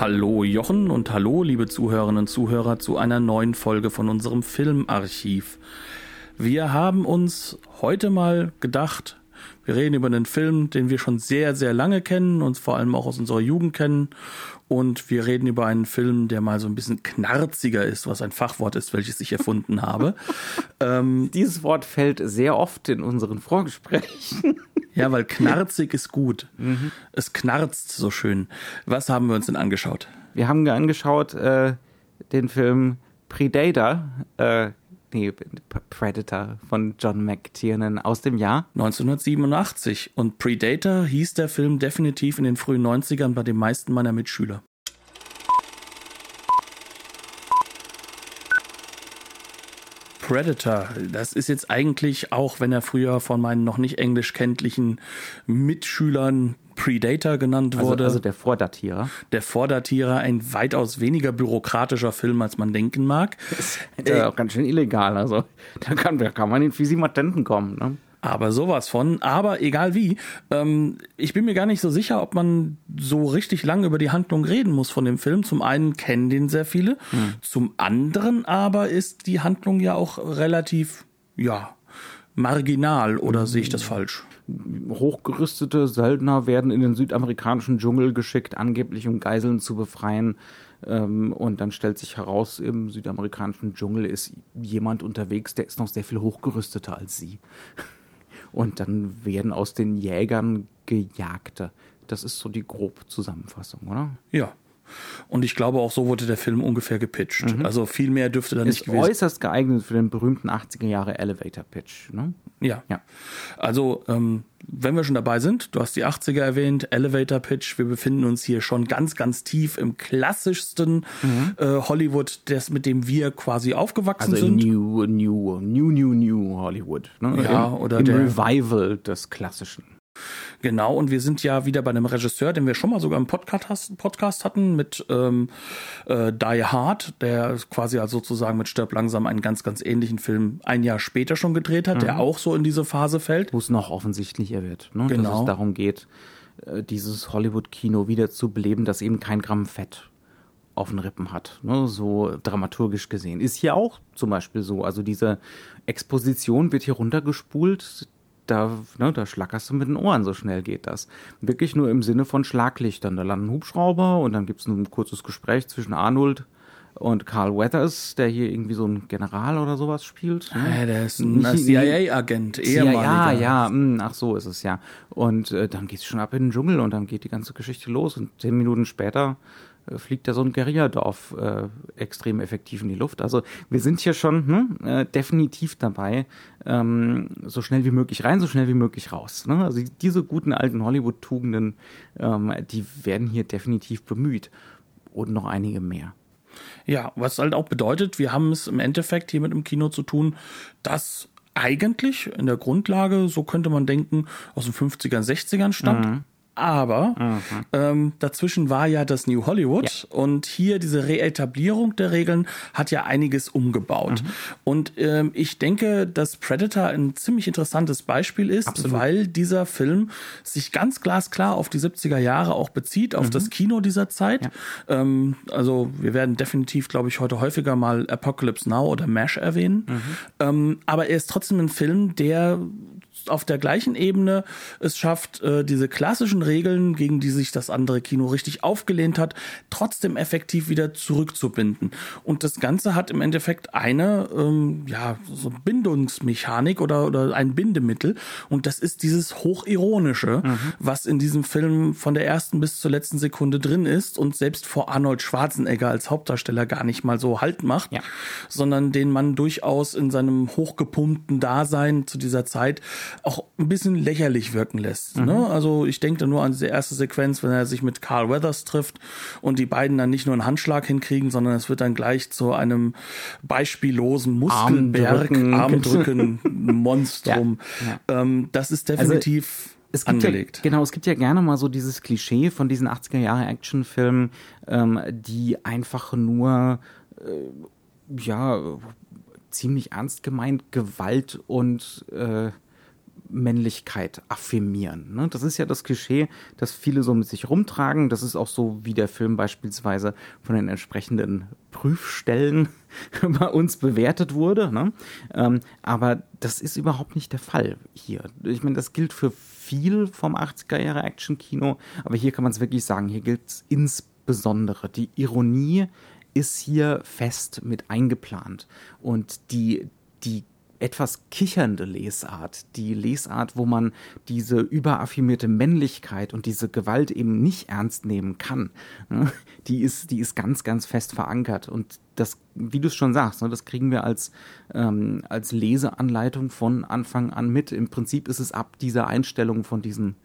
Hallo Jochen und hallo liebe Zuhörerinnen und Zuhörer zu einer neuen Folge von unserem Filmarchiv. Wir haben uns heute mal gedacht, wir reden über einen Film, den wir schon sehr, sehr lange kennen und vor allem auch aus unserer Jugend kennen. Und wir reden über einen Film, der mal so ein bisschen knarziger ist, was ein Fachwort ist, welches ich erfunden habe. ähm, Dieses Wort fällt sehr oft in unseren Vorgesprächen. Ja, weil knarzig ist gut. Mhm. Es knarzt so schön. Was haben wir uns denn angeschaut? Wir haben angeschaut äh, den Film Predator, äh, nee, Predator von John McTiernan aus dem Jahr 1987. Und Predator hieß der Film definitiv in den frühen 90ern bei den meisten meiner Mitschüler. Predator, das ist jetzt eigentlich auch, wenn er früher von meinen noch nicht englisch kenntlichen Mitschülern Predator genannt also, wurde. Also der Vordatierer. Der Vordatierer, ein weitaus weniger bürokratischer Film, als man denken mag. Das ist äh, auch ganz schön illegal. Also da kann, da kann man in Physimatenten kommen. Ne? Aber sowas von. Aber egal wie, ähm, ich bin mir gar nicht so sicher, ob man so richtig lang über die Handlung reden muss von dem Film. Zum einen kennen den sehr viele, hm. zum anderen aber ist die Handlung ja auch relativ, ja, marginal oder hm. sehe ich das falsch? Hochgerüstete Söldner werden in den südamerikanischen Dschungel geschickt, angeblich um Geiseln zu befreien. Ähm, und dann stellt sich heraus, im südamerikanischen Dschungel ist jemand unterwegs, der ist noch sehr viel hochgerüsteter als sie und dann werden aus den Jägern Gejagte. Das ist so die grobe Zusammenfassung, oder? Ja. Und ich glaube, auch so wurde der Film ungefähr gepitcht. Mhm. Also viel mehr dürfte da ist nicht gewesen sein. äußerst geeignet für den berühmten 80er Jahre Elevator Pitch. Ne? Ja. ja. Also, ähm, wenn wir schon dabei sind, du hast die 80er erwähnt, Elevator Pitch, wir befinden uns hier schon ganz, ganz tief im klassischsten mhm. äh, Hollywood, das mit dem wir quasi aufgewachsen also sind. New, new, new, new, new Hollywood. Ne? Ja, Im, oder im Revival des Klassischen. Genau, und wir sind ja wieder bei einem Regisseur, den wir schon mal sogar im Podcast, Podcast hatten, mit ähm, äh, Die Hard, der quasi also sozusagen mit Stirb langsam einen ganz, ganz ähnlichen Film ein Jahr später schon gedreht hat, mhm. der auch so in diese Phase fällt. Wo es noch offensichtlicher wird, ne? genau. dass es darum geht, äh, dieses Hollywood-Kino wieder zu beleben, das eben kein Gramm Fett auf den Rippen hat, ne? so dramaturgisch gesehen. Ist hier auch zum Beispiel so. Also diese Exposition wird hier runtergespult, da, ne, da schlackerst du mit den Ohren, so schnell geht das. Wirklich nur im Sinne von Schlaglichtern. Da landen Hubschrauber und dann gibt's ein kurzes Gespräch zwischen Arnold und Carl Weathers, der hier irgendwie so ein General oder sowas spielt. Ne? Ja, der ist ein CIA-Agent, ehemaliger. Ja, ja, mh, ach so ist es ja. Und äh, dann geht's schon ab in den Dschungel und dann geht die ganze Geschichte los und zehn Minuten später fliegt da so ein Guerilladorf äh, extrem effektiv in die Luft. Also wir sind hier schon hm, äh, definitiv dabei, ähm, so schnell wie möglich rein, so schnell wie möglich raus. Ne? Also diese guten alten Hollywood-Tugenden, ähm, die werden hier definitiv bemüht. Und noch einige mehr. Ja, was halt auch bedeutet, wir haben es im Endeffekt hier mit dem Kino zu tun, das eigentlich in der Grundlage, so könnte man denken, aus den 50ern, 60ern stammt. Mhm aber mhm. ähm, dazwischen war ja das New Hollywood ja. und hier diese Reetablierung der Regeln hat ja einiges umgebaut. Mhm. Und ähm, ich denke, dass Predator ein ziemlich interessantes Beispiel ist, Absolut. weil dieser Film sich ganz glasklar auf die 70er Jahre auch bezieht, auf mhm. das Kino dieser Zeit. Ja. Ähm, also wir werden definitiv, glaube ich, heute häufiger mal Apocalypse Now oder MASH erwähnen. Mhm. Ähm, aber er ist trotzdem ein Film, der auf der gleichen Ebene es schafft, äh, diese klassischen Regeln, gegen die sich das andere Kino richtig aufgelehnt hat, trotzdem effektiv wieder zurückzubinden. Und das Ganze hat im Endeffekt eine, ähm, ja, so Bindungsmechanik oder, oder ein Bindemittel. Und das ist dieses Hochironische, mhm. was in diesem Film von der ersten bis zur letzten Sekunde drin ist und selbst vor Arnold Schwarzenegger als Hauptdarsteller gar nicht mal so Halt macht, ja. sondern den man durchaus in seinem hochgepumpten Dasein zu dieser Zeit auch ein bisschen lächerlich wirken lässt. Mhm. Ne? Also ich denke da nur an diese erste Sequenz, wenn er sich mit Carl Weathers trifft und die beiden dann nicht nur einen Handschlag hinkriegen, sondern es wird dann gleich zu einem beispiellosen Muskelberg, Armdrücken, Armdrücken Monstrum. Ja, ja. Ähm, das ist also definitiv also, es gibt angelegt. Ja, genau, es gibt ja gerne mal so dieses Klischee von diesen 80er Jahre Actionfilmen, ähm, die einfach nur äh, ja ziemlich ernst gemeint Gewalt und äh, Männlichkeit affirmieren. Ne? Das ist ja das Klischee, das viele so mit sich rumtragen. Das ist auch so, wie der Film beispielsweise von den entsprechenden Prüfstellen bei uns bewertet wurde. Ne? Ähm, aber das ist überhaupt nicht der Fall hier. Ich meine, das gilt für viel vom 80er Jahre Action-Kino, aber hier kann man es wirklich sagen, hier gilt es insbesondere. Die Ironie ist hier fest mit eingeplant. Und die, die etwas kichernde Lesart, die Lesart, wo man diese überaffirmierte Männlichkeit und diese Gewalt eben nicht ernst nehmen kann, ne, die ist, die ist ganz, ganz fest verankert. Und das, wie du es schon sagst, ne, das kriegen wir als, ähm, als Leseanleitung von Anfang an mit. Im Prinzip ist es ab dieser Einstellung von diesen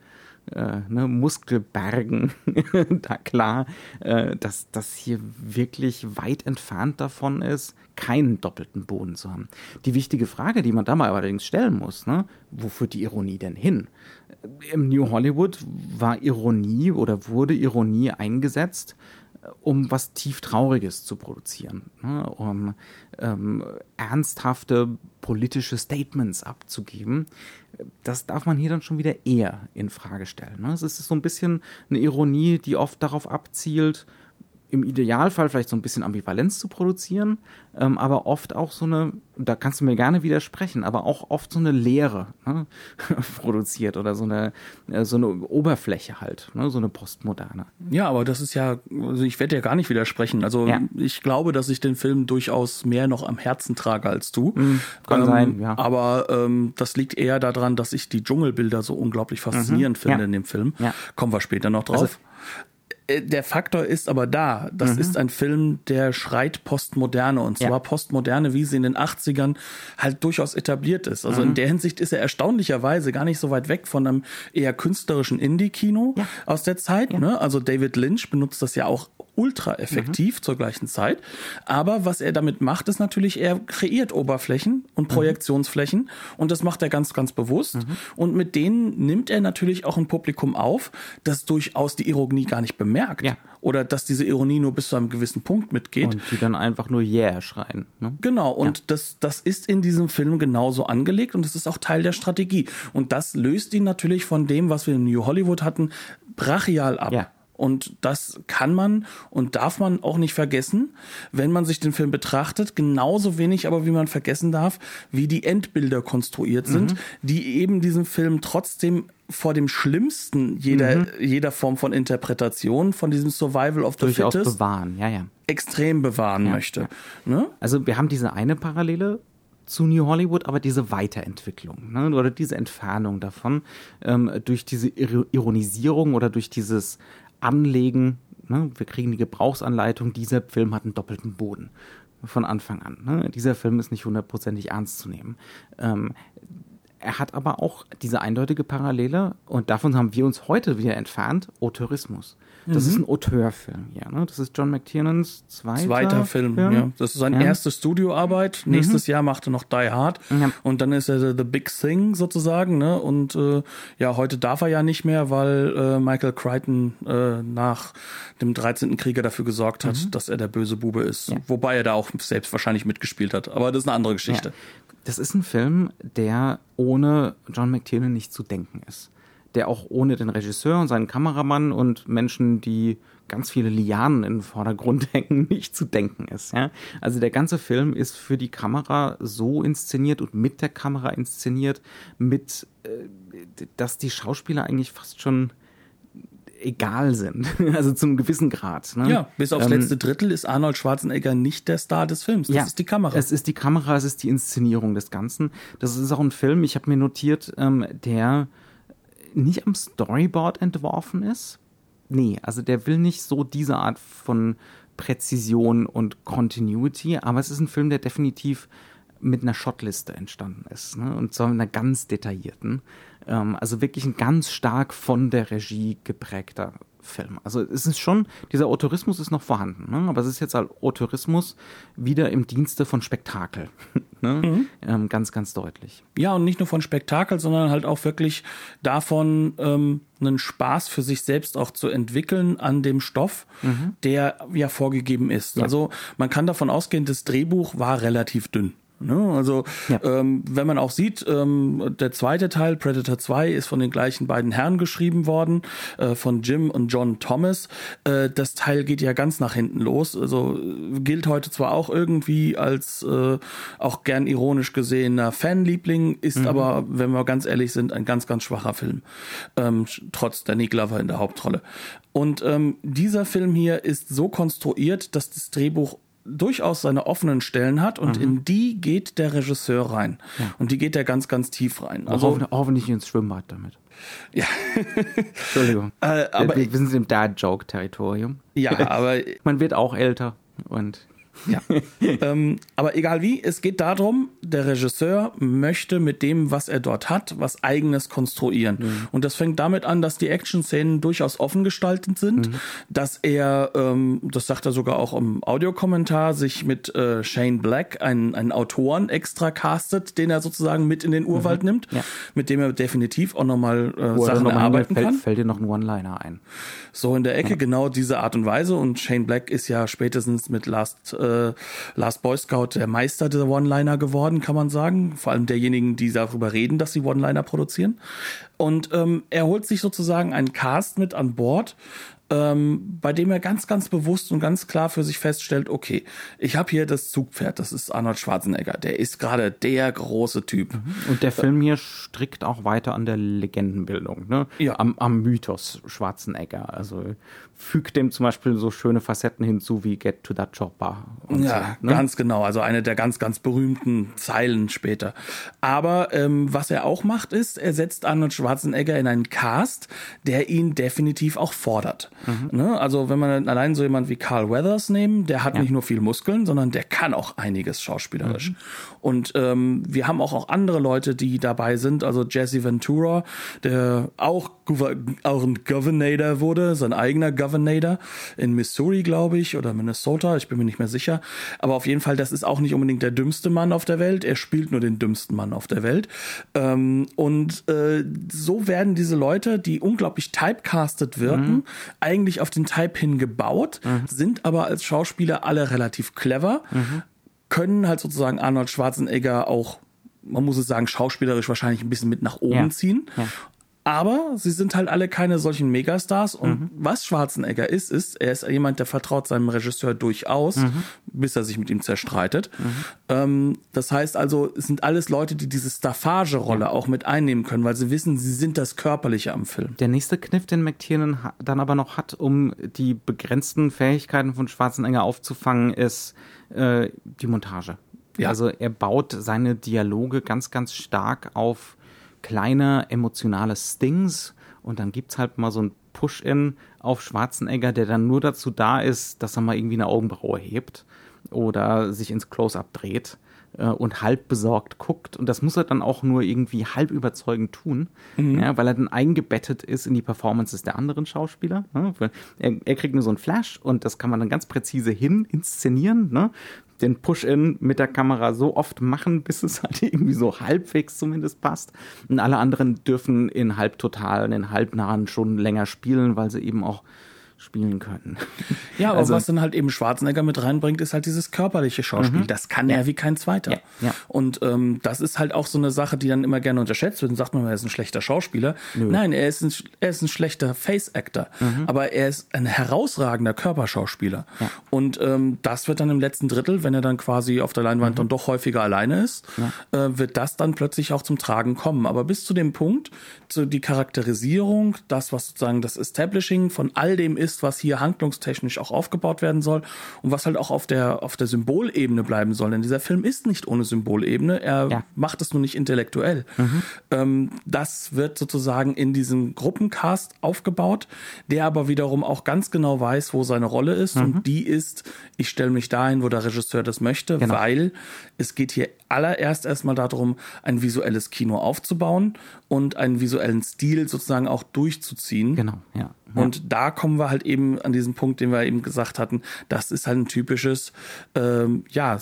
äh, ne, Muskelbergen da klar, äh, dass das hier wirklich weit entfernt davon ist, keinen doppelten Boden zu haben. Die wichtige Frage, die man da mal allerdings stellen muss, ne, wo führt die Ironie denn hin? Im New Hollywood war Ironie oder wurde Ironie eingesetzt, um was tief Trauriges zu produzieren, ne, um ähm, ernsthafte politische Statements abzugeben. Das darf man hier dann schon wieder eher in Frage stellen. Ne? Es ist so ein bisschen eine Ironie, die oft darauf abzielt, im Idealfall vielleicht so ein bisschen Ambivalenz zu produzieren, ähm, aber oft auch so eine, da kannst du mir gerne widersprechen, aber auch oft so eine Leere ne, produziert oder so eine, äh, so eine Oberfläche halt, ne, so eine postmoderne. Ja, aber das ist ja, also ich werde ja gar nicht widersprechen. Also ja. ich glaube, dass ich den Film durchaus mehr noch am Herzen trage als du. Mhm, kann ähm, sein, ja. Aber ähm, das liegt eher daran, dass ich die Dschungelbilder so unglaublich faszinierend mhm, finde ja. in dem Film. Ja. Kommen wir später noch drauf. Also, der Faktor ist aber da. Das mhm. ist ein Film, der schreit Postmoderne und zwar ja. Postmoderne, wie sie in den 80ern halt durchaus etabliert ist. Also mhm. in der Hinsicht ist er erstaunlicherweise gar nicht so weit weg von einem eher künstlerischen Indie-Kino ja. aus der Zeit. Ja. Ne? Also David Lynch benutzt das ja auch ultra effektiv mhm. zur gleichen Zeit. Aber was er damit macht, ist natürlich, er kreiert Oberflächen und mhm. Projektionsflächen mhm. und das macht er ganz, ganz bewusst. Mhm. Und mit denen nimmt er natürlich auch ein Publikum auf, das durchaus die Ironie gar nicht bemerkt. Ja. Oder dass diese Ironie nur bis zu einem gewissen Punkt mitgeht. Und die dann einfach nur Yeah schreien. Ne? Genau, und ja. das, das ist in diesem Film genauso angelegt und das ist auch Teil der Strategie. Und das löst ihn natürlich von dem, was wir in New Hollywood hatten, brachial ab. Ja. Und das kann man und darf man auch nicht vergessen, wenn man sich den Film betrachtet. Genauso wenig aber, wie man vergessen darf, wie die Endbilder konstruiert sind, mhm. die eben diesen Film trotzdem vor dem Schlimmsten jeder, mhm. jeder Form von Interpretation, von diesem Survival of the Durchaus Fittest, bewahren, ja, ja. extrem bewahren ja, möchte. Ne? Also wir haben diese eine Parallele zu New Hollywood, aber diese Weiterentwicklung ne, oder diese Entfernung davon ähm, durch diese Ironisierung oder durch dieses anlegen. Ne? Wir kriegen die Gebrauchsanleitung, dieser Film hat einen doppelten Boden von Anfang an. Ne? Dieser Film ist nicht hundertprozentig ernst zu nehmen. Ähm, er hat aber auch diese eindeutige Parallele und davon haben wir uns heute wieder entfernt, Auteurismus. Das mhm. ist ein Auteurfilm hier. Ne? Das ist John McTiernans zweiter, zweiter Film. Film. Ja. Das ist seine ja. erste Studioarbeit. Mhm. Nächstes Jahr macht er noch Die Hard. Ja. Und dann ist er The Big Thing sozusagen. Ne? Und äh, ja, heute darf er ja nicht mehr, weil äh, Michael Crichton äh, nach dem 13. Krieger dafür gesorgt hat, mhm. dass er der böse Bube ist. Wobei er da auch selbst wahrscheinlich mitgespielt hat. Aber das ist eine andere Geschichte. Das ist ein Film, der ohne John McTiernan nicht zu denken ist der auch ohne den Regisseur und seinen Kameramann und Menschen, die ganz viele Lianen in den Vordergrund hängen, nicht zu denken ist. Ja? Also der ganze Film ist für die Kamera so inszeniert und mit der Kamera inszeniert, mit, äh, dass die Schauspieler eigentlich fast schon egal sind. Also zum gewissen Grad. Ne? Ja, bis aufs ähm, letzte Drittel ist Arnold Schwarzenegger nicht der Star des Films. Das ja, ist die Kamera. Es ist die Kamera, es ist die Inszenierung des Ganzen. Das ist auch ein Film, ich habe mir notiert, ähm, der nicht am Storyboard entworfen ist. Nee, also der will nicht so diese Art von Präzision und Continuity, aber es ist ein Film, der definitiv mit einer Shotliste entstanden ist. Ne? Und zwar mit einer ganz detaillierten. Ähm, also wirklich ein ganz stark von der Regie geprägter Film. Also es ist schon, dieser Autorismus ist noch vorhanden, ne? aber es ist jetzt halt Autorismus wieder im Dienste von Spektakel. ne? mhm. ähm, ganz, ganz deutlich. Ja, und nicht nur von Spektakel, sondern halt auch wirklich davon, ähm, einen Spaß für sich selbst auch zu entwickeln an dem Stoff, mhm. der ja vorgegeben ist. Ja. Also man kann davon ausgehen, das Drehbuch war relativ dünn. Ne? Also ja. ähm, wenn man auch sieht, ähm, der zweite Teil, Predator 2, ist von den gleichen beiden Herren geschrieben worden, äh, von Jim und John Thomas. Äh, das Teil geht ja ganz nach hinten los. Also gilt heute zwar auch irgendwie als äh, auch gern ironisch gesehener Fanliebling, ist mhm. aber, wenn wir ganz ehrlich sind, ein ganz, ganz schwacher Film. Ähm, trotz Danny Glover in der Hauptrolle. Und ähm, dieser Film hier ist so konstruiert, dass das Drehbuch durchaus seine offenen Stellen hat und mhm. in die geht der Regisseur rein. Ja. Und die geht er ganz, ganz tief rein. Also hoffentlich ins Schwimmbad damit. Ja. Entschuldigung. Äh, aber wir, wir sind im Dad-Joke-Territorium. Ja, aber man wird auch älter und ja. ähm, aber egal wie, es geht darum, der Regisseur möchte mit dem, was er dort hat, was eigenes konstruieren. Mhm. Und das fängt damit an, dass die Action-Szenen durchaus offen gestaltet sind, mhm. dass er, ähm, das sagt er sogar auch im Audiokommentar, sich mit äh, Shane Black, einen, einen Autoren extra castet, den er sozusagen mit in den Urwald mhm. nimmt, ja. mit dem er definitiv auch nochmal äh, Sachen noch erarbeiten fällt, kann. Fällt dir noch ein One-Liner ein. So in der Ecke, ja. genau diese Art und Weise. Und Shane Black ist ja spätestens mit Last äh, äh, Last Boy Scout der Meister der One-Liner geworden, kann man sagen. Vor allem derjenigen, die darüber reden, dass sie One-Liner produzieren. Und ähm, er holt sich sozusagen einen Cast mit an Bord, ähm, bei dem er ganz, ganz bewusst und ganz klar für sich feststellt, okay, ich habe hier das Zugpferd, das ist Arnold Schwarzenegger, der ist gerade der große Typ. Mhm. Und der Film hier strickt auch weiter an der Legendenbildung, ne? Ja. Am, am Mythos Schwarzenegger. Also fügt dem zum Beispiel so schöne Facetten hinzu wie Get to that Chopper. ja, so, ne? ganz genau. Also eine der ganz, ganz berühmten Zeilen später. Aber ähm, was er auch macht, ist, er setzt Arnold Schwarzenegger in einen Cast, der ihn definitiv auch fordert. Mhm. Ne? Also wenn man allein so jemand wie Carl Weathers nehmen, der hat ja. nicht nur viel Muskeln, sondern der kann auch einiges schauspielerisch. Mhm. Und ähm, wir haben auch, auch andere Leute, die dabei sind. Also Jesse Ventura, der auch, auch ein Governator wurde, sein eigener Governator in Missouri, glaube ich, oder Minnesota, ich bin mir nicht mehr sicher. Aber auf jeden Fall, das ist auch nicht unbedingt der dümmste Mann auf der Welt. Er spielt nur den dümmsten Mann auf der Welt. Ähm, und äh, so werden diese Leute, die unglaublich typecastet wirken, mhm eigentlich auf den Type hin gebaut, mhm. sind aber als Schauspieler alle relativ clever, mhm. können halt sozusagen Arnold Schwarzenegger auch man muss es sagen, schauspielerisch wahrscheinlich ein bisschen mit nach oben ja. ziehen. Ja. Aber sie sind halt alle keine solchen Megastars. Und mhm. was Schwarzenegger ist, ist, er ist jemand, der vertraut seinem Regisseur durchaus, mhm. bis er sich mit ihm zerstreitet. Mhm. Ähm, das heißt also, es sind alles Leute, die diese Staffage-Rolle ja. auch mit einnehmen können, weil sie wissen, sie sind das Körperliche am Film. Der nächste Kniff, den McTiernan dann aber noch hat, um die begrenzten Fähigkeiten von Schwarzenegger aufzufangen, ist äh, die Montage. Ja. Also er baut seine Dialoge ganz, ganz stark auf kleine emotionale Stings und dann gibt's halt mal so ein Push-In auf Schwarzenegger, der dann nur dazu da ist, dass er mal irgendwie eine Augenbraue hebt oder sich ins Close-Up dreht äh, und halb besorgt guckt. Und das muss er dann auch nur irgendwie halb überzeugend tun, mhm. ja, weil er dann eingebettet ist in die Performances der anderen Schauspieler. Ne? Er, er, kriegt nur so ein Flash und das kann man dann ganz präzise hin inszenieren. Ne? Den Push-In mit der Kamera so oft machen, bis es halt irgendwie so halbwegs zumindest passt. Und alle anderen dürfen in halbtotalen, in halbnahen schon länger spielen, weil sie eben auch spielen können. Ja, aber also, was dann halt eben Schwarzenegger mit reinbringt, ist halt dieses körperliche Schauspiel. Mhm. Das kann ja. er wie kein zweiter. Ja. Ja. Und ähm, das ist halt auch so eine Sache, die dann immer gerne unterschätzt wird. Und sagt man, er ist ein schlechter Schauspieler. Nö. Nein, er ist ein, er ist ein schlechter Face-Actor. Mhm. Aber er ist ein herausragender Körperschauspieler. Und ähm, das wird dann im letzten Drittel, wenn er dann quasi auf der Leinwand mhm. dann doch häufiger alleine ist, äh, wird das dann plötzlich auch zum Tragen kommen. Aber bis zu dem Punkt, so die Charakterisierung, das, was sozusagen das Establishing von all dem ist, ist, was hier handlungstechnisch auch aufgebaut werden soll und was halt auch auf der, auf der Symbolebene bleiben soll. Denn dieser Film ist nicht ohne Symbolebene. Er ja. macht es nur nicht intellektuell. Mhm. Ähm, das wird sozusagen in diesem Gruppencast aufgebaut, der aber wiederum auch ganz genau weiß, wo seine Rolle ist. Mhm. Und die ist, ich stelle mich dahin, wo der Regisseur das möchte, genau. weil es geht hier allererst erstmal darum, ein visuelles Kino aufzubauen und einen visuellen Stil sozusagen auch durchzuziehen. Genau, ja. Und da kommen wir halt eben an diesen Punkt, den wir eben gesagt hatten. Das ist halt ein typisches, ähm, ja,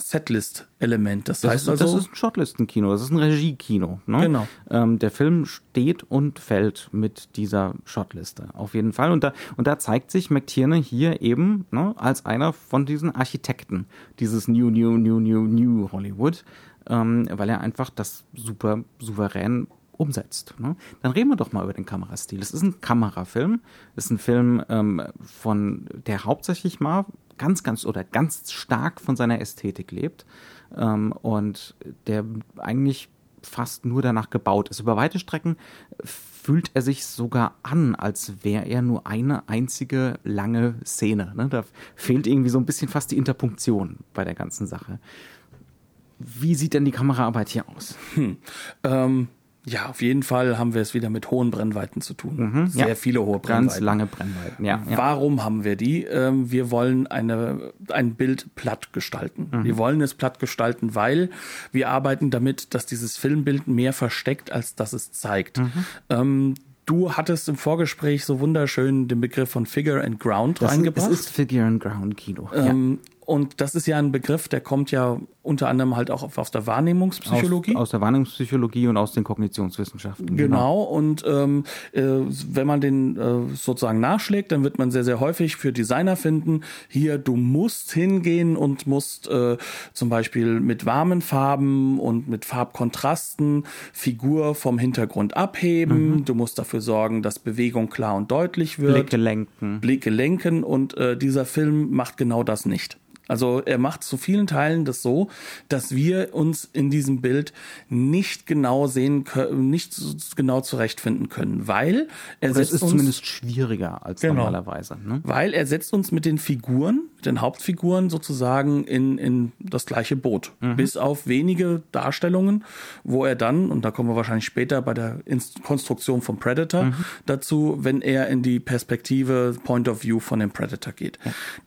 Setlist-Element. Das, Das, heißt ist, also, das ist ein Shotlistenkino, das ist ein Regiekino. Ne? Genau. Ähm, der Film steht und fällt mit dieser Shotliste, auf jeden Fall. Und da, und da zeigt sich McTiernan hier eben ne, als einer von diesen Architekten dieses New, New, New, New, New Hollywood, ähm, weil er einfach das super souverän umsetzt. Ne? Dann reden wir doch mal über den Kamerastil. Es ist ein Kamerafilm, es ist ein Film ähm, von der hauptsächlich mal ganz, ganz oder ganz stark von seiner Ästhetik lebt ähm, und der eigentlich fast nur danach gebaut ist. Über weite Strecken fühlt er sich sogar an, als wäre er nur eine einzige lange Szene. Ne? Da fehlt irgendwie so ein bisschen fast die Interpunktion bei der ganzen Sache. Wie sieht denn die Kameraarbeit hier aus? ähm, ja, auf jeden Fall haben wir es wieder mit hohen Brennweiten zu tun. Sehr ja. viele hohe Brennweiten. Ganz lange Brennweiten, ja. ja. Warum haben wir die? Ähm, wir wollen eine, ein Bild platt gestalten. Mhm. Wir wollen es platt gestalten, weil wir arbeiten damit, dass dieses Filmbild mehr versteckt, als dass es zeigt. Mhm. Ähm, du hattest im Vorgespräch so wunderschön den Begriff von Figure and Ground Das reingebracht. Es ist Figure and Ground Kino. ja. Und das ist ja ein Begriff, der kommt ja unter anderem halt auch aus der Wahrnehmungspsychologie. Aus, aus der Wahrnehmungspsychologie und aus den Kognitionswissenschaften. Genau, und ähm, äh, wenn man den äh, sozusagen nachschlägt, dann wird man sehr, sehr häufig für Designer finden, hier, du musst hingehen und musst äh, zum Beispiel mit warmen Farben und mit Farbkontrasten Figur vom Hintergrund abheben. Du musst dafür sorgen, dass Bewegung klar und deutlich wird. Blicke lenken. Blicke lenken und äh, dieser Film macht genau das nicht. Also er macht zu vielen Teilen das so, dass wir uns in diesem Bild nicht genau sehen können, nicht genau zurechtfinden können, weil er Oder es setzt ist uns zumindest schwieriger als Genau. normalerweise. Ne? weil er setzt uns mit den Figuren, mit den Hauptfiguren sozusagen in, in das gleiche Boot. Bis auf wenige Darstellungen, wo er dann, und da kommen wir wahrscheinlich später bei der Inst Konstruktion vom Predator dazu, wenn er in die Perspektive Point of View von dem Predator geht.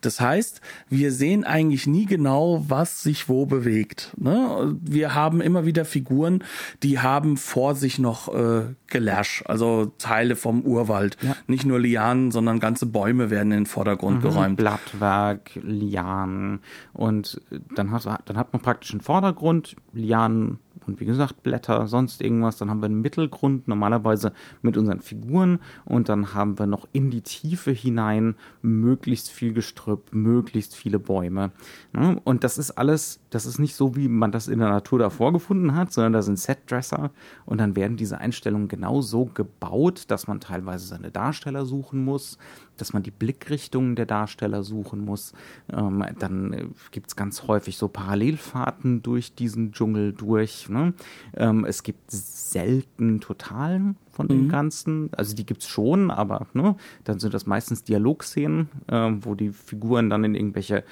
Das heißt, wir sehen eigentlich nie genau, was sich wo bewegt. Ne? Wir haben immer wieder Figuren, die haben vor sich noch äh, Gelärsch, also Teile vom Urwald. Nicht nur Lianen, sondern ganze Bäume werden in den Vordergrund geräumt. Blattwerk, Lianen und dann hat, dann hat man praktisch einen Vordergrund, Lianen und wie gesagt Blätter, sonst irgendwas. Dann haben wir einen Mittelgrund, normalerweise mit unseren Figuren und dann haben wir noch in die Tiefe hinein möglichst viel Gestrüpp, möglichst viele Bäume. Ne? Und das ist alles, das ist nicht so, wie man das in der Natur davor gefunden hat, sondern da sind Setdresser und dann werden diese Einstellungen genau so gebaut, dass man teilweise seine Darsteller suchen muss, dass man die Blickrichtungen der Darsteller suchen muss. Ähm, dann äh, gibt es ganz häufig so Parallelfahrten durch diesen Dschungel durch. Ne? Ähm, es gibt selten Totalen von dem Ganzen. Also die gibt's schon, aber ne, dann sind das meistens Dialogszenen, ähm, wo die Figuren dann in irgendwelche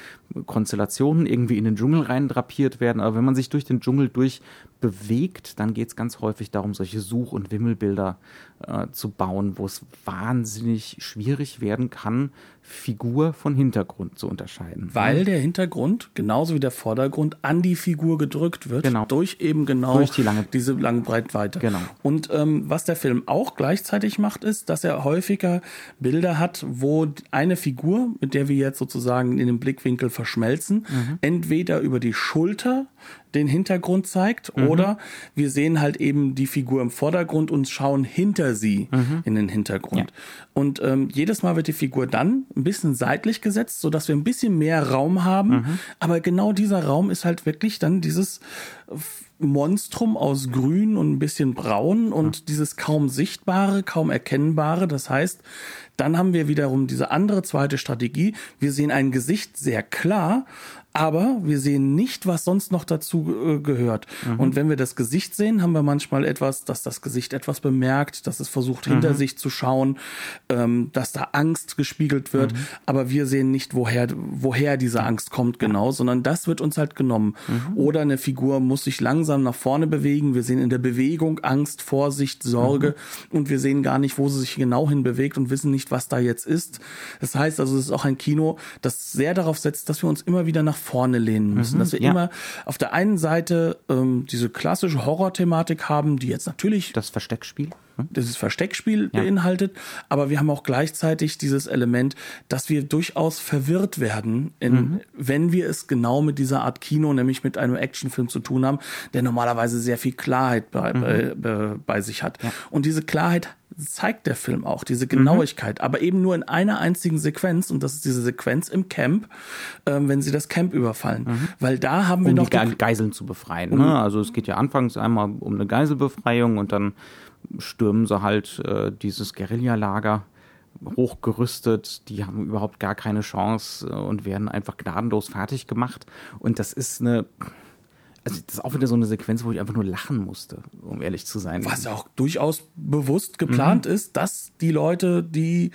Konstellationen irgendwie in den Dschungel rein drapiert werden. Aber wenn man sich durch den Dschungel durch bewegt, dann geht's ganz häufig darum, solche Such- und Wimmelbilder äh, zu bauen, wo es wahnsinnig schwierig werden kann, Figur von Hintergrund zu unterscheiden. Weil der Hintergrund, genauso wie der Vordergrund, an die Figur gedrückt wird. Genau. Durch eben genau Durch die lange- diese lange Breitweite. Genau. Und ähm, was der Film auch gleichzeitig macht, ist, dass er häufiger Bilder hat, wo eine Figur, mit der wir jetzt sozusagen in den Blickwinkel verschmelzen, Mhm. entweder über die Schulter den Hintergrund zeigt Mhm. oder wir sehen halt eben die Figur im Vordergrund und schauen hinter sie Mhm. in den Hintergrund. Und ähm, jedes Mal wird die Figur dann ein bisschen seitlich gesetzt, so dass wir ein bisschen mehr Raum haben. Mhm. Aber genau dieser Raum ist halt wirklich dann dieses Monstrum aus Grün und ein bisschen Braun und dieses kaum sichtbare, kaum erkennbare. Das heißt, dann haben wir wiederum diese andere zweite Strategie. Wir sehen ein Gesicht sehr klar, aber wir sehen nicht, was sonst noch dazu äh, gehört. Und wenn wir das Gesicht sehen, haben wir manchmal etwas, dass das Gesicht etwas bemerkt, dass es versucht, hinter sich zu schauen, ähm, dass da Angst gespiegelt wird, aber wir sehen nicht, woher, woher diese Angst kommt genau, sondern das wird uns halt genommen. Oder eine Figur muss muss sich langsam nach vorne bewegen. Wir sehen in der Bewegung Angst, Vorsicht, Sorge mhm. und wir sehen gar nicht, wo sie sich genau hin bewegt und wissen nicht, was da jetzt ist. Das heißt also, es ist auch ein Kino, das sehr darauf setzt, dass wir uns immer wieder nach vorne lehnen müssen. Mhm, dass wir ja. immer auf der einen Seite ähm, diese klassische Horror-Thematik haben, die jetzt natürlich. Das Versteckspiel dieses Versteckspiel ja. beinhaltet, aber wir haben auch gleichzeitig dieses Element, dass wir durchaus verwirrt werden, in, mhm. wenn wir es genau mit dieser Art Kino, nämlich mit einem Actionfilm zu tun haben, der normalerweise sehr viel Klarheit bei, mhm. bei, bei, bei sich hat. Ja. Und diese Klarheit zeigt der Film auch, diese Genauigkeit, mhm. aber eben nur in einer einzigen Sequenz und das ist diese Sequenz im Camp, ähm, wenn sie das Camp überfallen. Mhm. Weil da haben wir um noch. Die Geiseln zu befreien. Ne? Also es geht ja anfangs einmal um eine Geiselbefreiung und dann stürmen sie halt äh, dieses Guerillalager hochgerüstet, die haben überhaupt gar keine Chance äh, und werden einfach gnadenlos fertig gemacht. Und das ist eine also das ist auch wieder so eine Sequenz, wo ich einfach nur lachen musste, um ehrlich zu sein. Was auch durchaus bewusst geplant mhm. ist, dass die Leute, die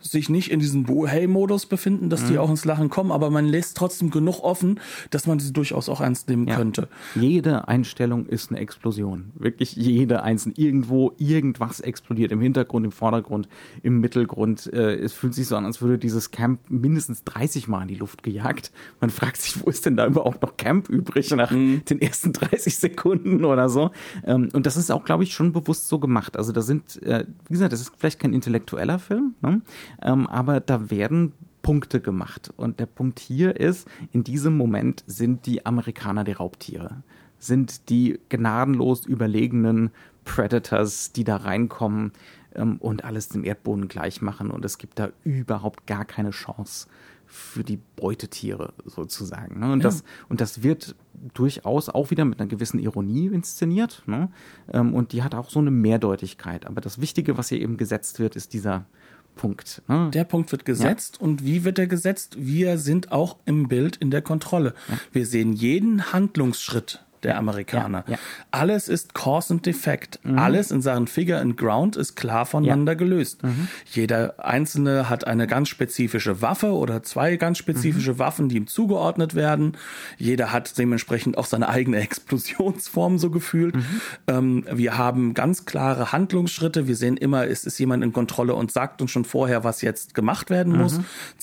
sich nicht in diesem Hey-Modus befinden, dass mhm. die auch ins Lachen kommen, aber man lässt trotzdem genug offen, dass man sie durchaus auch ernst nehmen ja. könnte. Jede Einstellung ist eine Explosion. Wirklich jede einzelne. Irgendwo irgendwas explodiert. Im Hintergrund, im Vordergrund, im Mittelgrund. Äh, es fühlt sich so an, als würde dieses Camp mindestens 30 Mal in die Luft gejagt. Man fragt sich, wo ist denn da überhaupt noch Camp übrig nach mhm den ersten 30 Sekunden oder so. Ähm, und das ist auch, glaube ich, schon bewusst so gemacht. Also da sind, äh, wie gesagt, das ist vielleicht kein intellektueller Film, ne? ähm, aber da werden Punkte gemacht. Und der Punkt hier ist, in diesem Moment sind die Amerikaner die Raubtiere, sind die gnadenlos überlegenen Predators, die da reinkommen ähm, und alles dem Erdboden gleich machen. Und es gibt da überhaupt gar keine Chance für die Beutetiere sozusagen. Ne? Und, ja. das, und das wird durchaus auch wieder mit einer gewissen Ironie inszeniert. Ne? Ähm, und die hat auch so eine Mehrdeutigkeit. Aber das Wichtige, was hier eben gesetzt wird, ist dieser Punkt. Ne? Der Punkt wird gesetzt ja. und wie wird er gesetzt? Wir sind auch im Bild in der Kontrolle. Ja. Wir sehen jeden Handlungsschritt der Amerikaner. Ja, ja. Alles ist Cause and Effect. Mhm. Alles in Sachen Figure and Ground ist klar voneinander ja. gelöst. Mhm. Jeder Einzelne hat eine ganz spezifische Waffe oder zwei ganz spezifische mhm. Waffen, die ihm zugeordnet werden. Jeder hat dementsprechend auch seine eigene Explosionsform so gefühlt. Mhm. Ähm, wir haben ganz klare Handlungsschritte. Wir sehen immer, es ist jemand in Kontrolle und sagt uns schon vorher, was jetzt gemacht werden muss.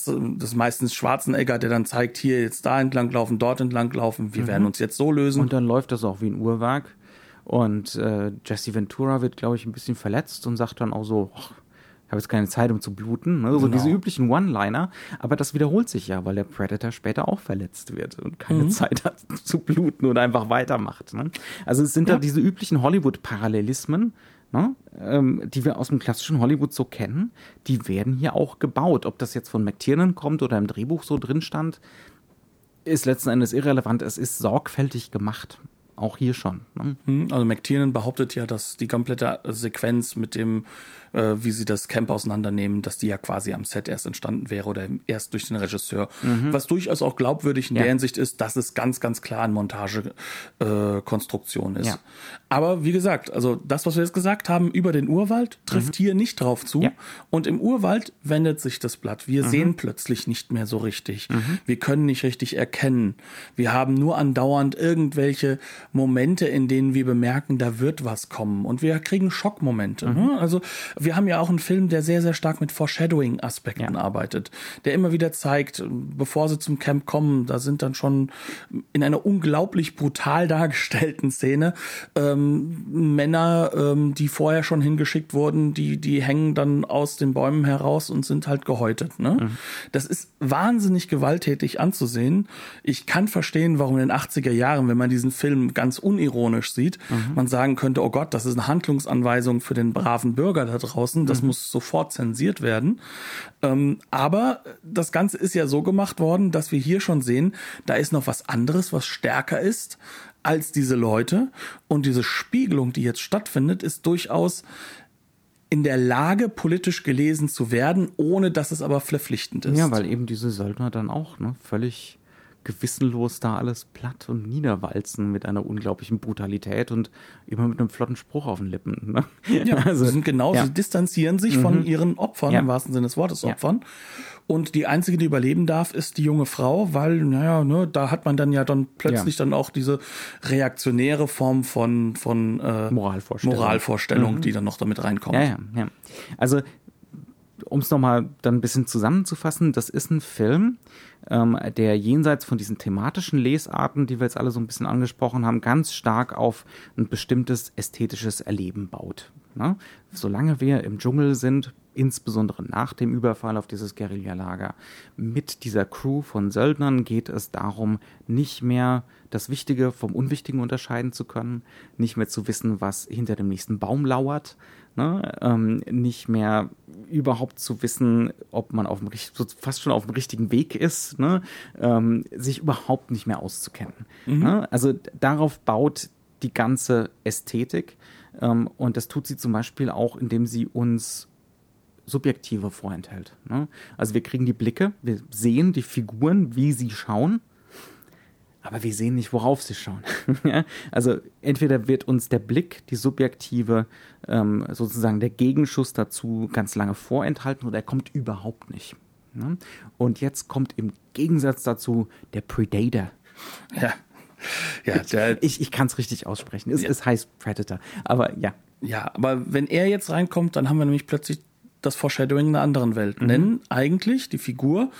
Mhm. Das ist meistens Schwarzenegger, der dann zeigt, hier jetzt da entlang laufen, dort entlang laufen. Wir mhm. werden uns jetzt so lösen. Und läuft das auch wie ein Uhrwerk. Und äh, Jesse Ventura wird, glaube ich, ein bisschen verletzt und sagt dann auch so, oh, ich habe jetzt keine Zeit, um zu bluten. Ne? So genau. diese üblichen One-Liner. Aber das wiederholt sich ja, weil der Predator später auch verletzt wird und keine mhm. Zeit hat zu bluten oder einfach weitermacht. Ne? Also es sind ja. da diese üblichen Hollywood-Parallelismen, ne? ähm, die wir aus dem klassischen Hollywood so kennen, die werden hier auch gebaut. Ob das jetzt von McTiernan kommt oder im Drehbuch so drin stand, ist letzten Endes irrelevant. Es ist sorgfältig gemacht. Auch hier schon. Ne? Hm, also McTiernan behauptet ja, dass die komplette Sequenz mit dem äh, wie sie das Camp auseinandernehmen, dass die ja quasi am Set erst entstanden wäre oder erst durch den Regisseur. Mhm. Was durchaus auch glaubwürdig in ja. der Hinsicht ist, dass es ganz, ganz klar eine Montagekonstruktion äh, ist. Ja. Aber wie gesagt, also das, was wir jetzt gesagt haben über den Urwald, trifft mhm. hier nicht drauf zu. Ja. Und im Urwald wendet sich das Blatt. Wir mhm. sehen plötzlich nicht mehr so richtig. Mhm. Wir können nicht richtig erkennen. Wir haben nur andauernd irgendwelche Momente, in denen wir bemerken, da wird was kommen. Und wir kriegen Schockmomente. Mhm. Ne? Also wir haben ja auch einen Film, der sehr, sehr stark mit Foreshadowing-Aspekten ja. arbeitet, der immer wieder zeigt, bevor sie zum Camp kommen, da sind dann schon in einer unglaublich brutal dargestellten Szene ähm, Männer, ähm, die vorher schon hingeschickt wurden, die, die hängen dann aus den Bäumen heraus und sind halt gehäutet. Ne? Mhm. Das ist wahnsinnig gewalttätig anzusehen. Ich kann verstehen, warum in den 80er Jahren, wenn man diesen Film ganz unironisch sieht, mhm. man sagen könnte, oh Gott, das ist eine Handlungsanweisung für den braven Bürger da draußen. Das mhm. muss sofort zensiert werden. Ähm, aber das Ganze ist ja so gemacht worden, dass wir hier schon sehen, da ist noch was anderes, was stärker ist als diese Leute. Und diese Spiegelung, die jetzt stattfindet, ist durchaus in der Lage, politisch gelesen zu werden, ohne dass es aber verpflichtend ist. Ja, weil eben diese Söldner dann auch ne, völlig gewissenlos da alles platt und niederwalzen mit einer unglaublichen Brutalität und immer mit einem flotten Spruch auf den Lippen. Ne? Ja, also, sie sind genau, ja. sie distanzieren sich mhm. von ihren Opfern, ja. im wahrsten Sinne des Wortes Opfern. Ja. Und die einzige, die überleben darf, ist die junge Frau, weil, naja, ne, da hat man dann ja dann plötzlich dann auch diese reaktionäre Form von, von äh, Moralvorstellung, Moralvorstellung mhm. die dann noch damit reinkommt. Ja, ja, ja. Also, um es nochmal dann ein bisschen zusammenzufassen, das ist ein Film, ähm, der jenseits von diesen thematischen Lesarten, die wir jetzt alle so ein bisschen angesprochen haben, ganz stark auf ein bestimmtes ästhetisches Erleben baut. Ne? Solange wir im Dschungel sind, insbesondere nach dem Überfall auf dieses Guerillalager. Mit dieser Crew von Söldnern geht es darum, nicht mehr das Wichtige vom Unwichtigen unterscheiden zu können, nicht mehr zu wissen, was hinter dem nächsten Baum lauert, ne? ähm, nicht mehr überhaupt zu wissen, ob man auf dem, fast schon auf dem richtigen Weg ist, ne? ähm, sich überhaupt nicht mehr auszukennen. Mhm. Ne? Also darauf baut die ganze Ästhetik. Ähm, und das tut sie zum Beispiel auch, indem sie uns Subjektive vorenthält. Ne? Also wir kriegen die Blicke, wir sehen die Figuren, wie sie schauen, aber wir sehen nicht, worauf sie schauen. also entweder wird uns der Blick, die subjektive, ähm, sozusagen der Gegenschuss dazu ganz lange vorenthalten oder er kommt überhaupt nicht. Ne? Und jetzt kommt im Gegensatz dazu der Predator. Ja. Ja, der, ich ich kann es richtig aussprechen. Es, ja. es heißt Predator. Aber ja. Ja, aber wenn er jetzt reinkommt, dann haben wir nämlich plötzlich das Foreshadowing einer anderen Welt. Mhm. Denn eigentlich die Figur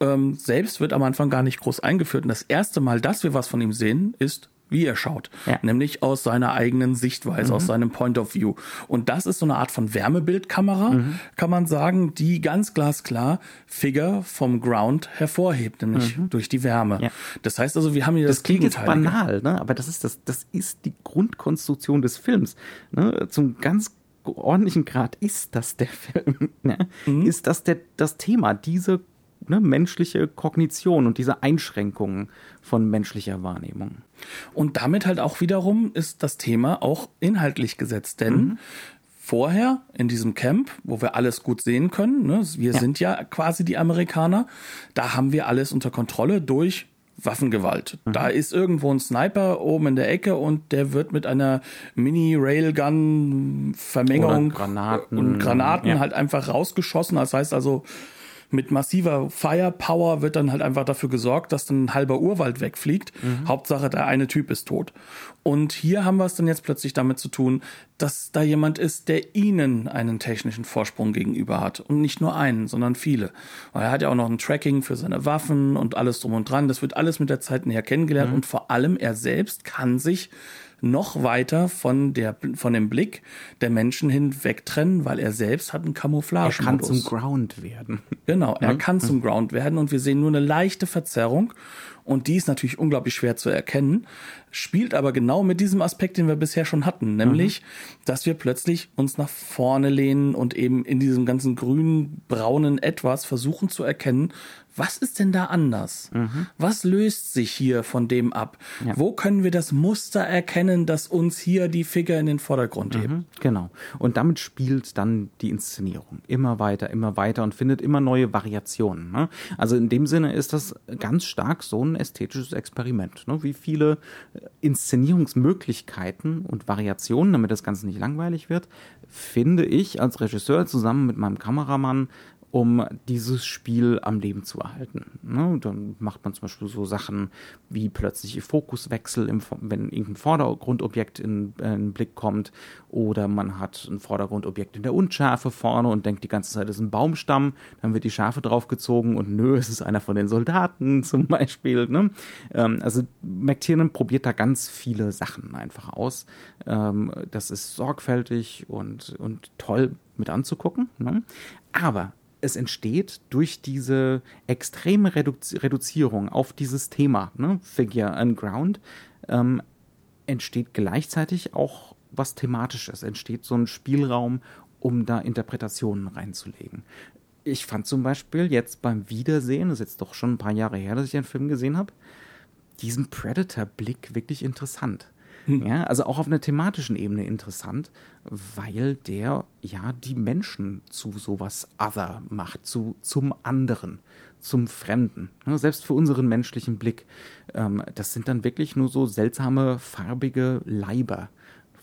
ähm, selbst wird am Anfang gar nicht groß eingeführt. Und das erste Mal, dass wir was von ihm sehen, ist wie er schaut, ja. nämlich aus seiner eigenen Sichtweise, mhm. aus seinem Point of View. Und das ist so eine Art von Wärmebildkamera, mhm. kann man sagen, die ganz glasklar Figure vom Ground hervorhebt, nämlich mhm. durch die Wärme. Ja. Das heißt also, wir haben hier das, das klingt jetzt banal, ne? aber das ist das, das ist die Grundkonstruktion des Films. Ne? Zum ganz ordentlichen Grad ist das der Film. Ne? Mhm. Ist das der, das Thema, diese ne, menschliche Kognition und diese Einschränkungen von menschlicher Wahrnehmung. Und damit halt auch wiederum ist das Thema auch inhaltlich gesetzt, denn mhm. vorher in diesem Camp, wo wir alles gut sehen können, ne, wir ja. sind ja quasi die Amerikaner, da haben wir alles unter Kontrolle durch Waffengewalt. Mhm. Da ist irgendwo ein Sniper oben in der Ecke und der wird mit einer Mini-Railgun-Vermengung und Granaten ja. halt einfach rausgeschossen. Das heißt also, mit massiver Firepower wird dann halt einfach dafür gesorgt, dass dann ein halber Urwald wegfliegt. Mhm. Hauptsache, der eine Typ ist tot. Und hier haben wir es dann jetzt plötzlich damit zu tun, dass da jemand ist, der ihnen einen technischen Vorsprung gegenüber hat. Und nicht nur einen, sondern viele. Weil er hat ja auch noch ein Tracking für seine Waffen und alles drum und dran. Das wird alles mit der Zeit näher kennengelernt. Mhm. Und vor allem er selbst kann sich noch weiter von der von dem Blick der Menschen hinweg trennen, weil er selbst hat einen Camouflage. Er kann zum Ground werden. Genau, er mhm. kann zum Ground werden und wir sehen nur eine leichte Verzerrung und die ist natürlich unglaublich schwer zu erkennen, spielt aber genau mit diesem Aspekt, den wir bisher schon hatten, nämlich, mhm. dass wir plötzlich uns nach vorne lehnen und eben in diesem ganzen grün-braunen Etwas versuchen zu erkennen, was ist denn da anders? Mhm. Was löst sich hier von dem ab? Ja. Wo können wir das Muster erkennen, das uns hier die Figur in den Vordergrund hebt? Mhm, genau. Und damit spielt dann die Inszenierung immer weiter, immer weiter und findet immer neue Variationen. Ne? Also in dem Sinne ist das ganz stark so ein ästhetisches Experiment. Ne? Wie viele Inszenierungsmöglichkeiten und Variationen, damit das Ganze nicht langweilig wird, finde ich als Regisseur zusammen mit meinem Kameramann um dieses Spiel am Leben zu erhalten. Ne? Dann macht man zum Beispiel so Sachen wie plötzliche Fokuswechsel, im, wenn irgendein Vordergrundobjekt in, äh, in den Blick kommt, oder man hat ein Vordergrundobjekt in der Unschärfe vorne und denkt die ganze Zeit, es ist ein Baumstamm, dann wird die Schärfe draufgezogen und nö, es ist einer von den Soldaten zum Beispiel. Ne? Ähm, also McTiernan probiert da ganz viele Sachen einfach aus. Ähm, das ist sorgfältig und, und toll mit anzugucken. Ne? Aber es entsteht durch diese extreme Redu Reduzierung auf dieses Thema, ne, Figure and Ground, ähm, entsteht gleichzeitig auch was Thematisches, entsteht so ein Spielraum, um da Interpretationen reinzulegen. Ich fand zum Beispiel jetzt beim Wiedersehen, das ist jetzt doch schon ein paar Jahre her, dass ich den Film gesehen habe, diesen Predator-Blick wirklich interessant. Ja, also auch auf einer thematischen Ebene interessant, weil der ja die Menschen zu sowas Other macht, zu, zum anderen, zum Fremden. Ne? Selbst für unseren menschlichen Blick. Ähm, das sind dann wirklich nur so seltsame, farbige Leiber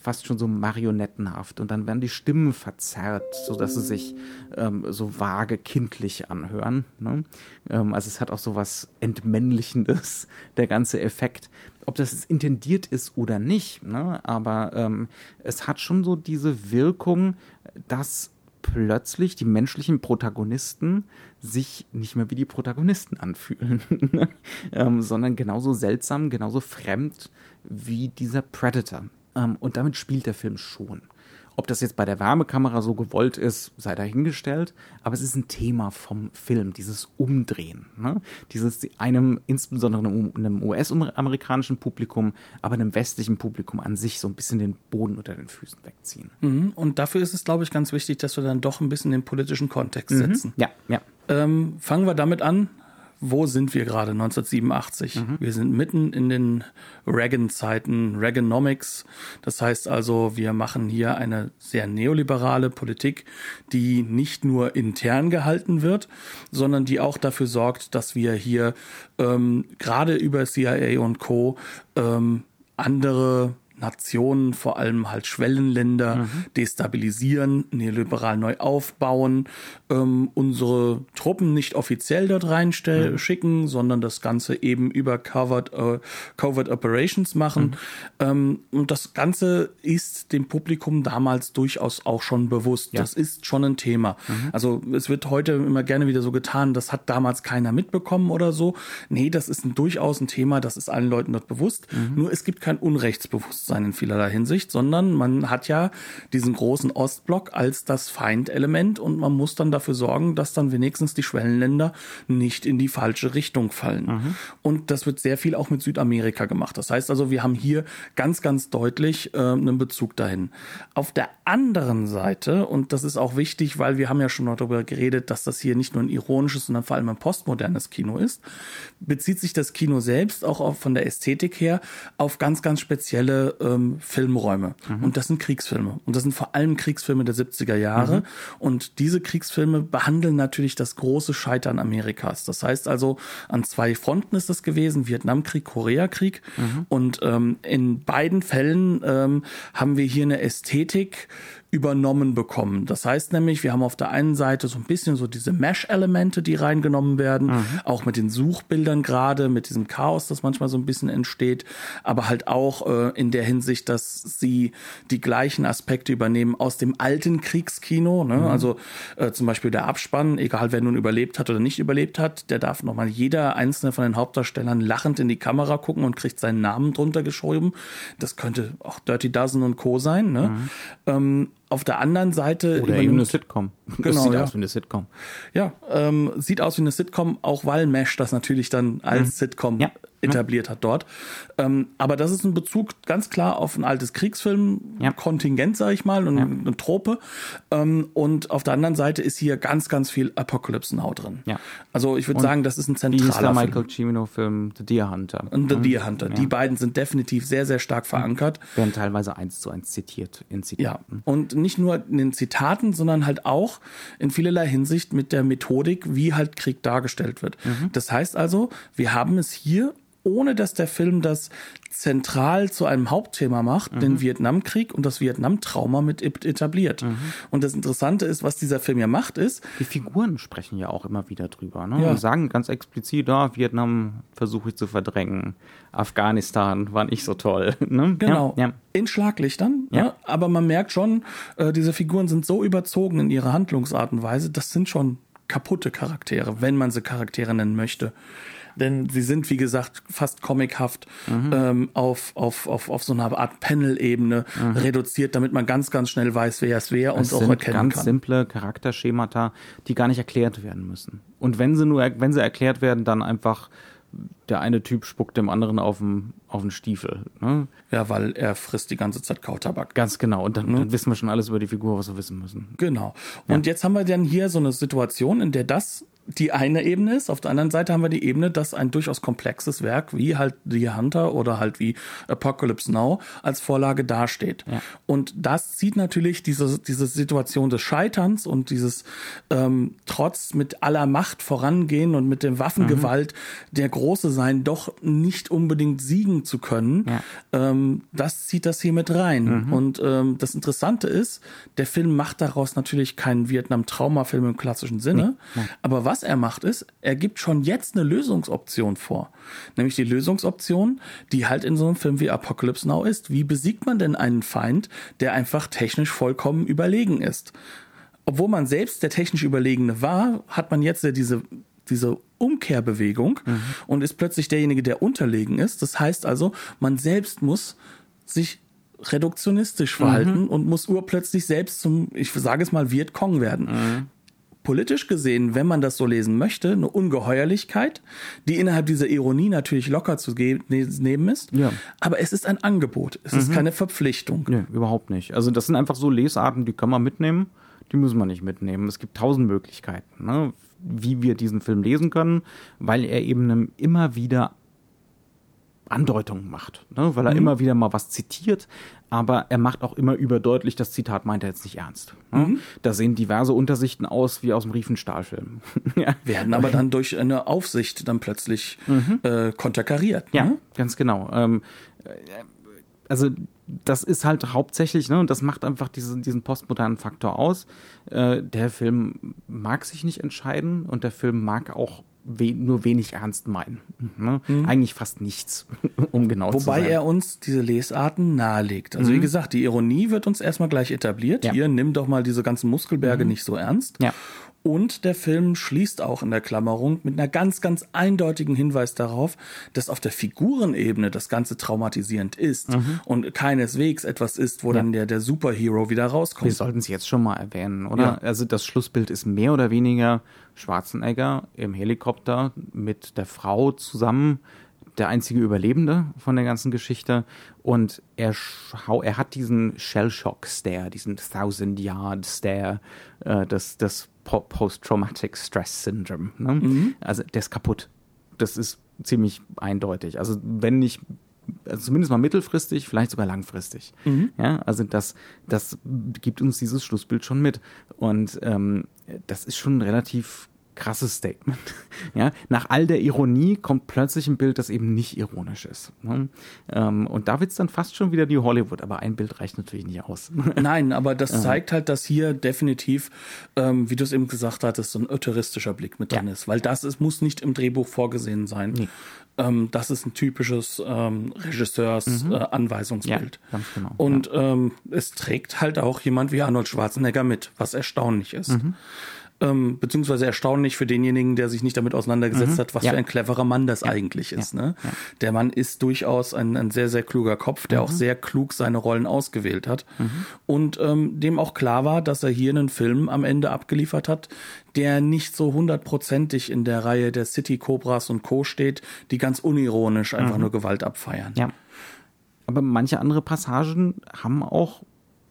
fast schon so marionettenhaft und dann werden die Stimmen verzerrt, sodass sie sich ähm, so vage kindlich anhören. Ne? Ähm, also es hat auch so was Entmännlichendes, der ganze Effekt. Ob das intendiert ist oder nicht, ne? aber ähm, es hat schon so diese Wirkung, dass plötzlich die menschlichen Protagonisten sich nicht mehr wie die Protagonisten anfühlen, ähm, sondern genauso seltsam, genauso fremd wie dieser Predator. Ähm, und damit spielt der Film schon. Ob das jetzt bei der Wärmekamera so gewollt ist, sei dahingestellt, aber es ist ein Thema vom Film, dieses Umdrehen. Ne? Dieses einem, insbesondere einem US-amerikanischen Publikum, aber einem westlichen Publikum an sich so ein bisschen den Boden unter den Füßen wegziehen. Mhm. Und dafür ist es, glaube ich, ganz wichtig, dass wir dann doch ein bisschen den politischen Kontext mhm. setzen. Ja, ja. Ähm, fangen wir damit an, wo sind wir gerade 1987? Mhm. Wir sind mitten in den Reagan-Zeiten, Reaganomics. Das heißt also, wir machen hier eine sehr neoliberale Politik, die nicht nur intern gehalten wird, sondern die auch dafür sorgt, dass wir hier ähm, gerade über CIA und Co. Ähm, andere Nationen, vor allem halt Schwellenländer, mhm. destabilisieren, neoliberal neu aufbauen, ähm, unsere Truppen nicht offiziell dort reinschicken, mhm. sondern das Ganze eben über Covert, äh, Covert Operations machen. Mhm. Ähm, und das Ganze ist dem Publikum damals durchaus auch schon bewusst. Ja. Das ist schon ein Thema. Mhm. Also es wird heute immer gerne wieder so getan, das hat damals keiner mitbekommen oder so. Nee, das ist ein, durchaus ein Thema, das ist allen Leuten dort bewusst. Mhm. Nur es gibt kein Unrechtsbewusstsein in vielerlei Hinsicht, sondern man hat ja diesen großen Ostblock als das Feindelement und man muss dann dafür sorgen, dass dann wenigstens die Schwellenländer nicht in die falsche Richtung fallen. Mhm. Und das wird sehr viel auch mit Südamerika gemacht. Das heißt also, wir haben hier ganz, ganz deutlich äh, einen Bezug dahin. Auf der anderen Seite, und das ist auch wichtig, weil wir haben ja schon darüber geredet, dass das hier nicht nur ein ironisches, sondern vor allem ein postmodernes Kino ist, bezieht sich das Kino selbst auch auf, von der Ästhetik her auf ganz, ganz spezielle ähm, Filmräume. Mhm. Und das sind Kriegsfilme. Und das sind vor allem Kriegsfilme der 70er Jahre. Mhm. Und diese Kriegsfilme Filme behandeln natürlich das große Scheitern Amerikas. Das heißt also, an zwei Fronten ist das gewesen, Vietnamkrieg, Koreakrieg. Mhm. Und ähm, in beiden Fällen ähm, haben wir hier eine Ästhetik, übernommen bekommen. Das heißt nämlich, wir haben auf der einen Seite so ein bisschen so diese Mesh-Elemente, die reingenommen werden, mhm. auch mit den Suchbildern gerade, mit diesem Chaos, das manchmal so ein bisschen entsteht, aber halt auch äh, in der Hinsicht, dass sie die gleichen Aspekte übernehmen aus dem alten Kriegskino. Ne? Mhm. Also äh, zum Beispiel der Abspann, egal wer nun überlebt hat oder nicht überlebt hat, der darf nochmal jeder einzelne von den Hauptdarstellern lachend in die Kamera gucken und kriegt seinen Namen drunter geschrieben. Das könnte auch Dirty Dozen und Co. sein. Ne? Mhm. Ähm, auf der anderen Seite. Oder eben eine Sitcom. Genau, das sieht ja. aus wie eine Sitcom. Ja, ähm, sieht aus wie eine Sitcom, auch weil Mesh das natürlich dann als mhm. Sitcom ja. Etabliert hat dort. Ähm, aber das ist ein Bezug ganz klar auf ein altes Kriegsfilm-Kontingent, ja. sag ich mal, und ja. eine Trope. Ähm, und auf der anderen Seite ist hier ganz, ganz viel Apocalypse Now drin. Also ich würde sagen, das ist ein zentraler Film. Michael Cimino-Film The Deer Hunter. Und The mhm. Deer Hunter. Die beiden sind definitiv sehr, sehr stark verankert. Werden teilweise eins zu eins zitiert in Zitaten. Ja. Und nicht nur in den Zitaten, sondern halt auch in vielerlei Hinsicht mit der Methodik, wie halt Krieg dargestellt wird. Mhm. Das heißt also, wir haben es hier ohne dass der Film das zentral zu einem Hauptthema macht, mhm. den Vietnamkrieg und das Vietnam-Trauma mit etabliert. Mhm. Und das Interessante ist, was dieser Film ja macht, ist. Die Figuren sprechen ja auch immer wieder drüber. Ne? Ja. Und sagen ganz explizit, oh, Vietnam versuche ich zu verdrängen. Afghanistan war nicht so toll. Ne? Genau. Ja, ja. In Schlaglichtern. Ja. Ne? Aber man merkt schon, äh, diese Figuren sind so überzogen in ihrer Handlungsart und Weise, das sind schon kaputte Charaktere, wenn man sie Charaktere nennen möchte denn sie sind, wie gesagt, fast comichaft mhm. ähm, auf, auf, auf, auf so einer Art Panel-Ebene mhm. reduziert, damit man ganz, ganz schnell weiß, wer es wer und auch erkennen kann. ganz simple Charakterschemata, die gar nicht erklärt werden müssen. Und wenn sie nur, wenn sie erklärt werden, dann einfach der eine Typ spuckt dem anderen auf den, auf den Stiefel. Ne? Ja, weil er frisst die ganze Zeit Kautabak. Ganz genau. Und dann, ne? dann, wissen wir schon alles über die Figur, was wir wissen müssen. Genau. Und ja. jetzt haben wir dann hier so eine Situation, in der das die eine Ebene ist. Auf der anderen Seite haben wir die Ebene, dass ein durchaus komplexes Werk wie halt The Hunter oder halt wie Apocalypse Now als Vorlage dasteht. Ja. Und das zieht natürlich diese, diese Situation des Scheiterns und dieses ähm, trotz mit aller Macht vorangehen und mit der Waffengewalt mhm. der Große sein, doch nicht unbedingt siegen zu können. Ja. Ähm, das zieht das hier mit rein. Mhm. Und ähm, das Interessante ist, der Film macht daraus natürlich keinen Vietnam-Traumafilm im klassischen Sinne. Nee. Aber was was er macht, ist, er gibt schon jetzt eine Lösungsoption vor. Nämlich die Lösungsoption, die halt in so einem Film wie Apocalypse Now ist. Wie besiegt man denn einen Feind, der einfach technisch vollkommen überlegen ist? Obwohl man selbst der technisch Überlegene war, hat man jetzt ja diese, diese Umkehrbewegung mhm. und ist plötzlich derjenige, der unterlegen ist. Das heißt also, man selbst muss sich reduktionistisch verhalten mhm. und muss urplötzlich selbst zum, ich sage es mal, Vietcong werden. Mhm politisch gesehen, wenn man das so lesen möchte, eine Ungeheuerlichkeit, die innerhalb dieser Ironie natürlich locker zu ne-, nehmen ist. Ja. Aber es ist ein Angebot. Es mhm. ist keine Verpflichtung. Nee, überhaupt nicht. Also das sind einfach so Lesarten, die kann man mitnehmen, die muss man nicht mitnehmen. Es gibt tausend Möglichkeiten, ne, wie wir diesen Film lesen können, weil er eben immer wieder Andeutungen macht, ne? weil er mhm. immer wieder mal was zitiert, aber er macht auch immer überdeutlich, das Zitat meint er jetzt nicht ernst. Ne? Mhm. Da sehen diverse Untersichten aus wie aus dem Riefenstahlfilm. ja. Werden aber dann durch eine Aufsicht dann plötzlich mhm. äh, konterkariert. Ja, ne? ganz genau. Ähm, äh, also das ist halt hauptsächlich, ne, und das macht einfach diesen, diesen postmodernen Faktor aus. Äh, der Film mag sich nicht entscheiden und der Film mag auch we nur wenig ernst meinen. Ne? Mhm. Eigentlich fast nichts, um genau Wobei zu sein. Wobei er uns diese Lesarten nahelegt. Also mhm. wie gesagt, die Ironie wird uns erstmal gleich etabliert. Ja. Hier, nimm doch mal diese ganzen Muskelberge mhm. nicht so ernst. Ja. Und der Film schließt auch in der Klammerung mit einer ganz, ganz eindeutigen Hinweis darauf, dass auf der Figurenebene das Ganze traumatisierend ist mhm. und keineswegs etwas ist, wo ja. dann der, der Superhero wieder rauskommt. Wir sollten es jetzt schon mal erwähnen, oder? Ja. Also das Schlussbild ist mehr oder weniger Schwarzenegger im Helikopter mit der Frau zusammen, der einzige Überlebende von der ganzen Geschichte. Und er, er hat diesen Shell-Shock-Stare, diesen Thousand-Yard-Stare, äh, das, das Post-Traumatic Stress Syndrome. Ne? Mhm. Also der ist kaputt. Das ist ziemlich eindeutig. Also wenn nicht, also zumindest mal mittelfristig, vielleicht sogar langfristig. Mhm. Ja, also das, das gibt uns dieses Schlussbild schon mit. Und ähm, das ist schon relativ krasses Statement. Ja, nach all der Ironie kommt plötzlich ein Bild, das eben nicht ironisch ist. Ne? Ähm, und da wird's dann fast schon wieder die Hollywood, aber ein Bild reicht natürlich nicht aus. Nein, aber das zeigt halt, dass hier definitiv, ähm, wie du es eben gesagt hattest, so ein öteristischer Blick mit drin ja. ist, weil das ist, muss nicht im Drehbuch vorgesehen sein. Nee. Ähm, das ist ein typisches ähm, Regisseurs-Anweisungsbild. Mhm. Äh, ja, ganz genau. Und ja. ähm, es trägt halt auch jemand wie Arnold Schwarzenegger mit, was erstaunlich ist. Mhm ähm, beziehungsweise erstaunlich für denjenigen, der sich nicht damit auseinandergesetzt mhm. hat, was ja. für ein cleverer Mann das ja. eigentlich ist. Ja. Ne? Der Mann ist durchaus ein, ein sehr, sehr kluger Kopf, der mhm. auch sehr klug seine Rollen ausgewählt hat mhm. und ähm, dem auch klar war, dass er hier einen Film am Ende abgeliefert hat, der nicht so hundertprozentig in der Reihe der City Cobras und Co. steht, die ganz unironisch einfach mhm. nur Gewalt abfeiern. Ja. Aber manche andere Passagen haben auch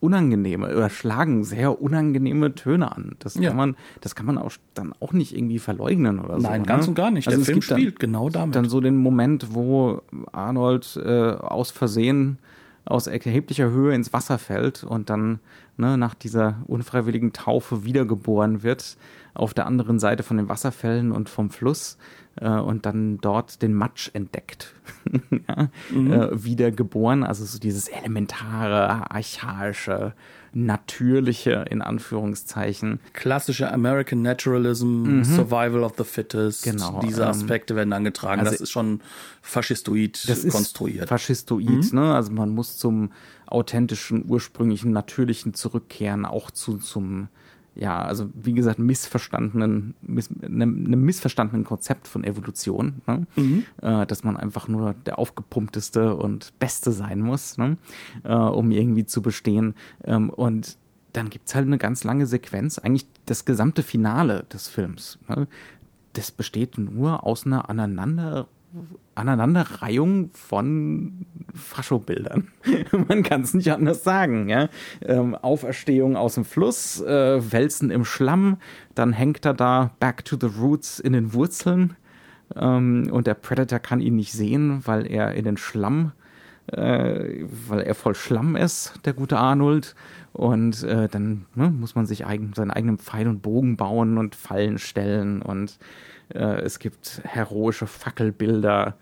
unangenehme oder schlagen sehr unangenehme Töne an. Das ja. kann man, das kann man auch dann auch nicht irgendwie verleugnen oder so. Nein, ganz ne? und gar nicht. Also Der Film spielt dann, genau damit. Dann so den Moment, wo Arnold äh, aus Versehen aus erheblicher Höhe ins Wasser fällt und dann ne, nach dieser unfreiwilligen Taufe wiedergeboren wird auf der anderen Seite von den Wasserfällen und vom Fluss äh, und dann dort den Matsch entdeckt. ja? mhm. äh, wieder geboren, also so dieses elementare, archaische, natürliche, in Anführungszeichen. Klassische American Naturalism, mhm. Survival of the Fittest. Genau. Diese ähm, Aspekte werden angetragen. Also das ist schon faschistoid das konstruiert. Ist faschistoid, mhm. ne? Also man muss zum authentischen, ursprünglichen, natürlichen zurückkehren, auch zu, zum ja, also wie gesagt, missverstandenen, miss, einem, einem missverstandenen Konzept von Evolution, ne? mhm. äh, dass man einfach nur der aufgepumpteste und Beste sein muss, ne? äh, um irgendwie zu bestehen. Ähm, und dann gibt's halt eine ganz lange Sequenz, eigentlich das gesamte Finale des Films. Ne? Das besteht nur aus einer aneinander Aneinanderreihung von Faschobildern. Man kann es nicht anders sagen. Ja? Ähm, Auferstehung aus dem Fluss, äh, Wälzen im Schlamm, dann hängt er da back to the roots in den Wurzeln ähm, und der Predator kann ihn nicht sehen, weil er in den Schlamm, äh, weil er voll Schlamm ist, der gute Arnold. Und äh, dann ne, muss man sich eigen, seinen eigenen Pfeil und Bogen bauen und Fallen stellen und äh, es gibt heroische Fackelbilder.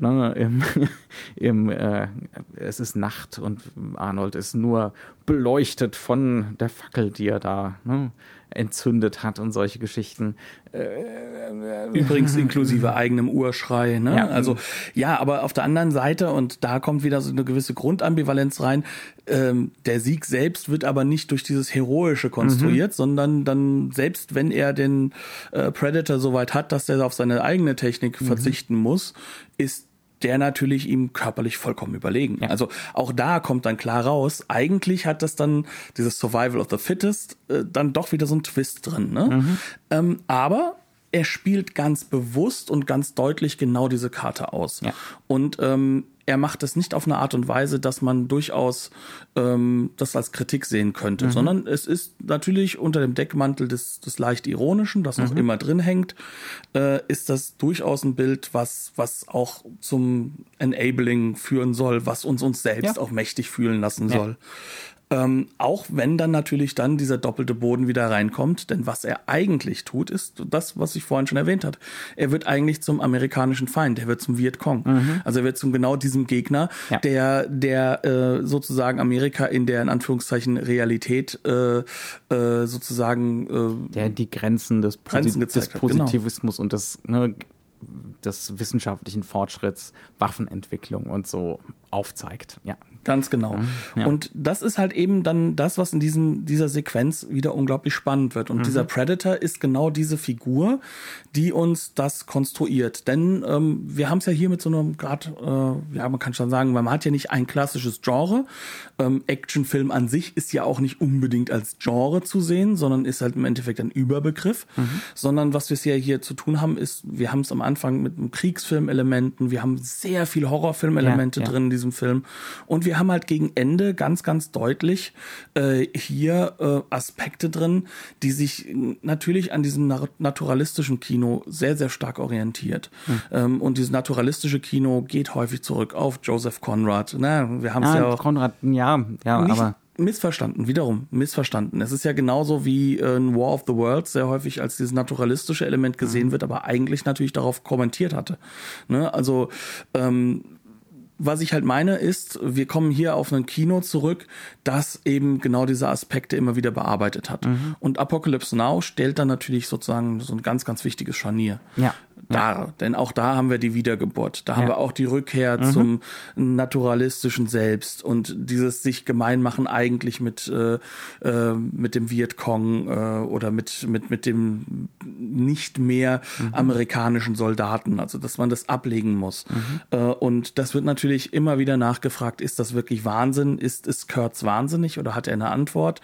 Ne, im, im, äh, es ist Nacht und Arnold ist nur beleuchtet von der Fackel, die er da ne, entzündet hat und solche Geschichten. Übrigens inklusive eigenem Urschrei. Ne? Ja. Also ja, aber auf der anderen Seite, und da kommt wieder so eine gewisse Grundambivalenz rein, ähm, der Sieg selbst wird aber nicht durch dieses Heroische konstruiert, mhm. sondern dann, selbst wenn er den äh, Predator so weit hat, dass er auf seine eigene Technik mhm. verzichten muss, ist der natürlich ihm körperlich vollkommen überlegen. Ja. Also auch da kommt dann klar raus, eigentlich hat das dann dieses Survival of the Fittest äh, dann doch wieder so ein Twist drin. Ne? Mhm. Ähm, aber er spielt ganz bewusst und ganz deutlich genau diese Karte aus. Ja. Und ähm, er macht es nicht auf eine Art und Weise, dass man durchaus ähm, das als Kritik sehen könnte, mhm. sondern es ist natürlich unter dem Deckmantel des, des leicht Ironischen, das noch mhm. immer drin hängt, äh, ist das durchaus ein Bild, was, was auch zum Enabling führen soll, was uns uns selbst ja. auch mächtig fühlen lassen ja. soll. Ähm, auch wenn dann natürlich dann dieser doppelte Boden wieder reinkommt, denn was er eigentlich tut, ist das, was ich vorhin schon erwähnt hat. Er wird eigentlich zum amerikanischen Feind, er wird zum Vietcong. Mhm. Also er wird zum genau diesem Gegner, ja. der, der äh, sozusagen Amerika in der in Anführungszeichen Realität äh, äh, sozusagen äh, der die Grenzen des, Grenzen des genau. Positivismus genau. und des ne, des wissenschaftlichen Fortschritts, Waffenentwicklung und so aufzeigt. Ja. Ganz genau. Ja. Und das ist halt eben dann das, was in diesem, dieser Sequenz wieder unglaublich spannend wird. Und mhm. dieser Predator ist genau diese Figur, die uns das konstruiert. Denn ähm, wir haben es ja hier mit so einem Grad, äh, ja, man kann schon sagen, man hat ja nicht ein klassisches Genre. Ähm, Actionfilm an sich ist ja auch nicht unbedingt als Genre zu sehen, sondern ist halt im Endeffekt ein Überbegriff. Mhm. Sondern was wir ja hier zu tun haben, ist, wir haben es am Anfang mit Kriegsfilmelementen, wir haben sehr viel Horrorfilmelemente ja, ja. drin in diesem Film und wir haben halt gegen Ende ganz, ganz deutlich äh, hier äh, Aspekte drin, die sich natürlich an diesem naturalistischen Kino sehr, sehr stark orientiert. Hm. Ähm, und dieses naturalistische Kino geht häufig zurück auf Joseph Conrad. Na, wir haben es ah, ja auch. Conrad, ja, ja, aber missverstanden, wiederum missverstanden. Es ist ja genauso wie äh, ein War of the Worlds sehr häufig als dieses naturalistische Element gesehen mhm. wird, aber eigentlich natürlich darauf kommentiert hatte. Ne? Also ähm, was ich halt meine ist, wir kommen hier auf ein Kino zurück, das eben genau diese Aspekte immer wieder bearbeitet hat. Mhm. Und Apocalypse Now stellt dann natürlich sozusagen so ein ganz, ganz wichtiges Scharnier. Ja da. Denn auch da haben wir die Wiedergeburt. Da ja. haben wir auch die Rückkehr mhm. zum naturalistischen Selbst und dieses sich gemein machen eigentlich mit, äh, äh, mit dem Vietcong äh, oder mit, mit, mit dem nicht mehr mhm. amerikanischen Soldaten. Also, dass man das ablegen muss. Mhm. Äh, und das wird natürlich immer wieder nachgefragt, ist das wirklich Wahnsinn? Ist, ist Kurtz wahnsinnig oder hat er eine Antwort?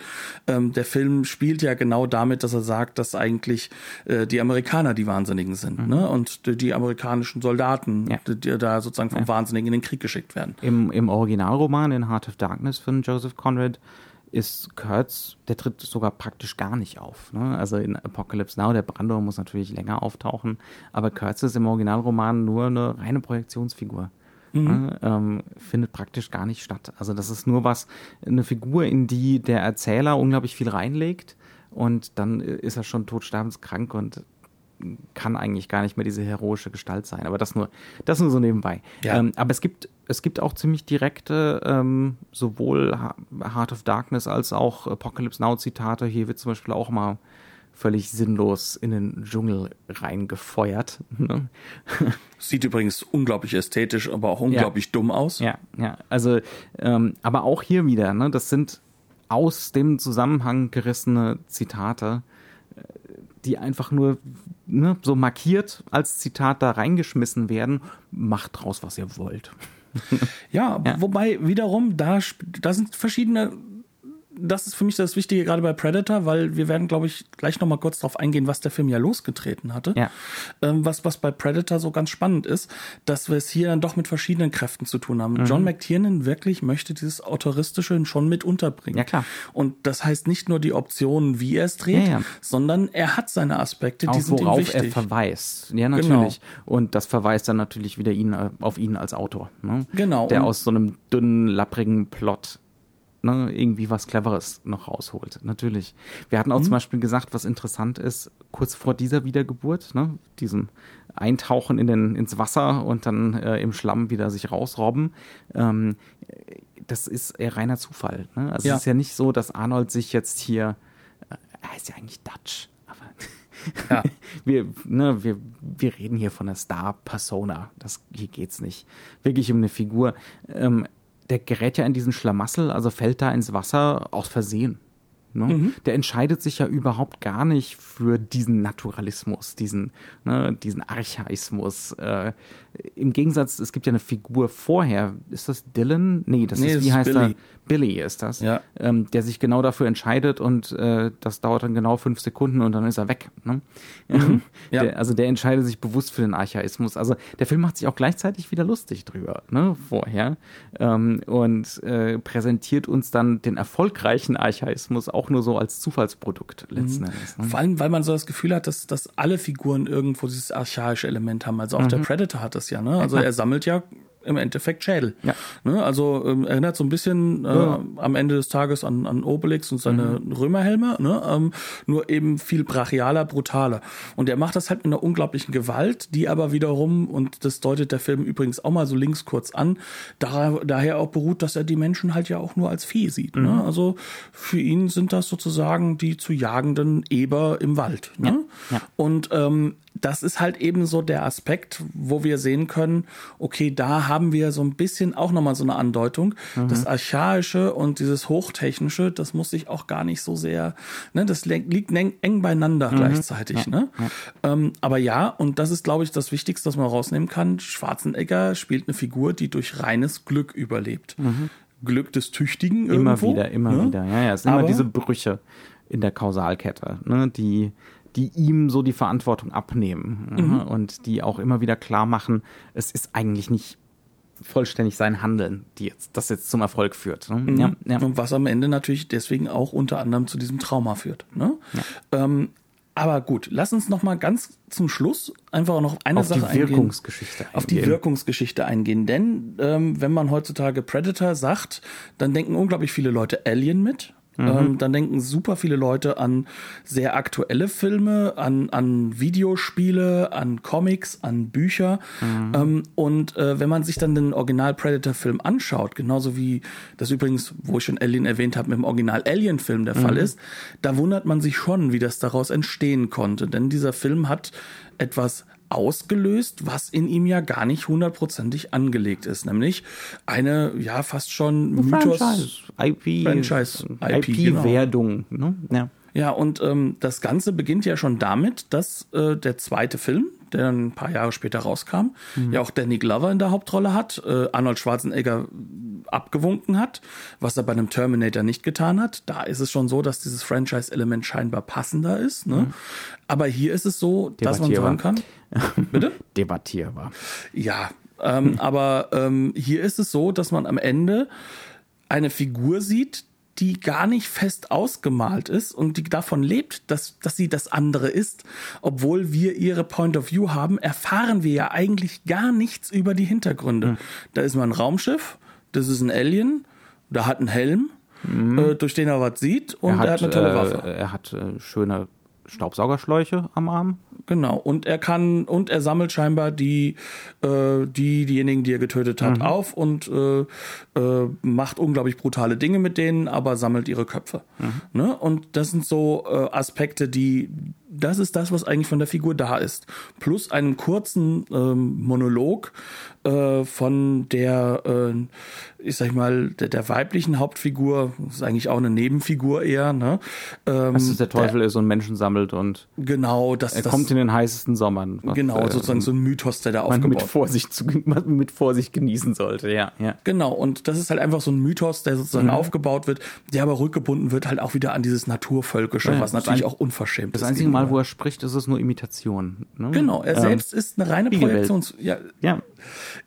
Ähm, der Film spielt ja genau damit, dass er sagt, dass eigentlich äh, die Amerikaner die Wahnsinnigen sind. Mhm. Ne? und die, die amerikanischen Soldaten, ja. die, die, da sozusagen vom ja. Wahnsinnigen in den Krieg geschickt werden. Im, Im Originalroman in Heart of Darkness von Joseph Conrad ist Kurtz, der tritt sogar praktisch gar nicht auf. Ne? Also in Apocalypse Now, der Brandor muss natürlich länger auftauchen, aber Kurtz ist im Originalroman nur eine reine Projektionsfigur. Mhm. Ne? Ähm, findet praktisch gar nicht statt. Also das ist nur was, eine Figur, in die der Erzähler unglaublich viel reinlegt und dann ist er schon todsterbenskrank und kann eigentlich gar nicht mehr diese heroische Gestalt sein. Aber das nur, das nur so nebenbei. Ja. Ähm, aber es gibt, es gibt auch ziemlich direkte, ähm, sowohl Heart of Darkness als auch Apocalypse Now Zitate. Hier wird zum Beispiel auch mal völlig sinnlos in den Dschungel reingefeuert. Ne? Sieht übrigens unglaublich ästhetisch, aber auch unglaublich ja. dumm aus. Ja, ja. Also, ähm, aber auch hier wieder, ne, das sind aus dem Zusammenhang gerissene Zitate die einfach nur ne, so markiert als Zitat da reingeschmissen werden. Macht draus, was ihr wollt. ja, ja, wobei wiederum, da, da sind verschiedene das ist für mich das Wichtige gerade bei Predator, weil wir werden, glaube ich, gleich nochmal kurz darauf eingehen, was der Film ja losgetreten hatte. Ja. Ähm, was, was bei Predator so ganz spannend ist, dass wir es hier dann doch mit verschiedenen Kräften zu tun haben. Mhm. John McTiernan wirklich möchte dieses Autoristische schon mit unterbringen. Ja, klar. Und das heißt nicht nur die Optionen, wie er es dreht, Ja, ja. sondern er hat seine Aspekte, die Auch sind ihm worauf wichtig. er verweist. Ja, natürlich. Genau. Und das verweist dann natürlich wieder ihn, äh, auf ihn als Autor. Ne? Genau. Der Und- aus so einem dünnen, lapprigen Plot ne, irgendwie was Cleveres noch rausholt. Natürlich. Wir Mhm. hatten auch zum Beispiel gesagt, was interessant ist, kurz vor dieser Wiedergeburt, ne, diesem Eintauchen in den, ins Wasser und dann äh, im Schlamm wieder sich rausrobben. Ähm, das ist eher reiner Zufall. Ne? Also Ja. es ist ja nicht so, dass Arnold sich jetzt hier, äh, er ist ja eigentlich Dutch, aber Ja. wir, ne, wir, wir reden hier von einer Star-Persona. Das, hier geht's nicht. Wirklich um eine Figur. Ähm, der gerät ja in diesen Schlamassel, also fällt da ins Wasser aus Versehen. Ne? Der entscheidet sich ja überhaupt gar nicht für diesen Naturalismus, diesen, ne, diesen Archaismus. Äh, Im Gegensatz, es gibt ja eine Figur vorher. Ist das Dylan? Nee, das Nee, ist, das wie ist heißt er? Billy. Billy ist das. Ja. Ähm, der sich genau dafür entscheidet und äh, das dauert dann genau fünf Sekunden und dann ist er weg. Ne? Mhm. Ja. Der, also der entscheidet sich bewusst für den Archaismus. Also der Film macht sich auch gleichzeitig wieder lustig drüber, ne, vorher. Ähm, und äh, präsentiert uns dann den erfolgreichen Archaismus auch nur so als Zufallsprodukt letzten Mhm. Endes. Ne? Vor allem, weil man so das Gefühl hat, dass, dass alle Figuren irgendwo dieses archaische Element haben. Also auch Mhm. der Predator hat das ja, ne? Also er sammelt ja im Endeffekt Schädel. Ja. Ne? Also ähm, erinnert so ein bisschen äh, Ja. am Ende des Tages an, an Obelix und seine Mhm. Römerhelme, ne? ähm, nur eben viel brachialer, brutaler. Und er macht das halt mit einer unglaublichen Gewalt, die aber wiederum, und das deutet der Film übrigens auch mal so links kurz an, da, daher auch beruht, dass er die Menschen halt ja auch nur als Vieh sieht. Mhm. Ne? Also für ihn sind das sozusagen die zu jagenden Eber im Wald. Ne? Ja. Und ähm, das ist halt eben so der Aspekt, wo wir sehen können, okay, da haben wir so ein bisschen auch nochmal so eine Andeutung. Das Archaische und dieses Hochtechnische, das muss sich auch gar nicht so sehr, ne, das liegt eng, eng beieinander gleichzeitig. Ne? Ähm, aber ja, und das ist, glaube ich, das Wichtigste, was man rausnehmen kann. Schwarzenegger spielt eine Figur, die durch reines Glück überlebt. Glück des Tüchtigen Immer irgendwo, wieder, immer ne? wieder. Ja, ja, es sind immer Aber- diese Brüche in der Kausalkette, ne, die, die ihm so die Verantwortung abnehmen Mhm. ja, und die auch immer wieder klar machen, es ist eigentlich nicht vollständig sein Handeln, die jetzt, das jetzt zum Erfolg führt. Ne? Ja, ja. Und was am Ende natürlich deswegen auch unter anderem zu diesem Trauma führt. Ne? Ähm, aber gut, lass uns noch mal ganz zum Schluss einfach noch auf eine Auf die Sache eingehen. Wirkungsgeschichte Auf die eingehen. Wirkungsgeschichte eingehen. Denn ähm, wenn man heutzutage Predator sagt, dann denken unglaublich viele Leute Alien mit. Mhm. Ähm, dann denken super viele Leute an sehr aktuelle Filme, an, an Videospiele, an Comics, an Bücher. Mhm. Ähm, und äh, wenn man sich dann den Original Predator-Film anschaut, genauso wie das übrigens, wo ich schon Alien erwähnt habe, mit dem Original Alien-Film der Mhm. Fall ist, da wundert man sich schon, wie das daraus entstehen konnte. Denn dieser Film hat etwas ausgelöst, was in ihm ja gar nicht hundertprozentig angelegt ist, nämlich eine ja fast schon Mythos. IP, Franchise, IP, genau. IP-Werdung. Ne? Ja. Ja, und ähm, das Ganze beginnt ja schon damit, dass äh, der zweite Film, der dann ein paar Jahre später rauskam, ja auch Danny Glover in der Hauptrolle hat, äh, Arnold Schwarzenegger abgewunken hat, was er bei einem Terminator nicht getan hat. Da ist es schon so, dass dieses Franchise-Element scheinbar passender ist. Ne? Aber hier ist es so, dass man sagen kann. Bitte? Debattierbar. Ja, ähm, aber ähm, hier ist es so, dass man am Ende eine Figur sieht, die gar nicht fest ausgemalt ist und die davon lebt, dass, dass sie das andere ist. Obwohl wir ihre Point of View haben, erfahren wir ja eigentlich gar nichts über die Hintergründe. Da ist mal ein Raumschiff, das ist ein Alien, da hat einen Helm, äh, durch den er was sieht und er hat, eine tolle äh, Waffe. Er hat äh, schöne Staubsaugerschläuche am Arm. Genau. Und er kann und er sammelt scheinbar die, äh, die diejenigen, die er getötet hat, auf und äh, äh, macht unglaublich brutale Dinge mit denen, aber sammelt ihre Köpfe. Ne? Und das sind so äh, Aspekte, die das ist das, was eigentlich von der Figur da ist. Plus einen kurzen ähm, Monolog, äh, von der, äh, ich sag mal, der, der, weiblichen Hauptfigur, ist eigentlich auch eine Nebenfigur eher, ne? Ähm, Dass es der Teufel der, ist und Menschen sammelt und genau, das, er das, kommt in den heißesten Sommern. Was, genau, äh, sozusagen so ein Mythos, der da aufgebaut mit Vorsicht, zu, mit Vorsicht genießen sollte, ja, ja. Genau, und das ist halt einfach so ein Mythos, der sozusagen mhm. aufgebaut wird, der aber rückgebunden wird halt auch wieder an dieses Naturvölkische, ja, was natürlich auch unverschämt das ist. Das einzige Mal, wo er spricht, ist es nur Imitation. Ne? Genau, er ähm, selbst ist eine reine Projektions... Ja, ja.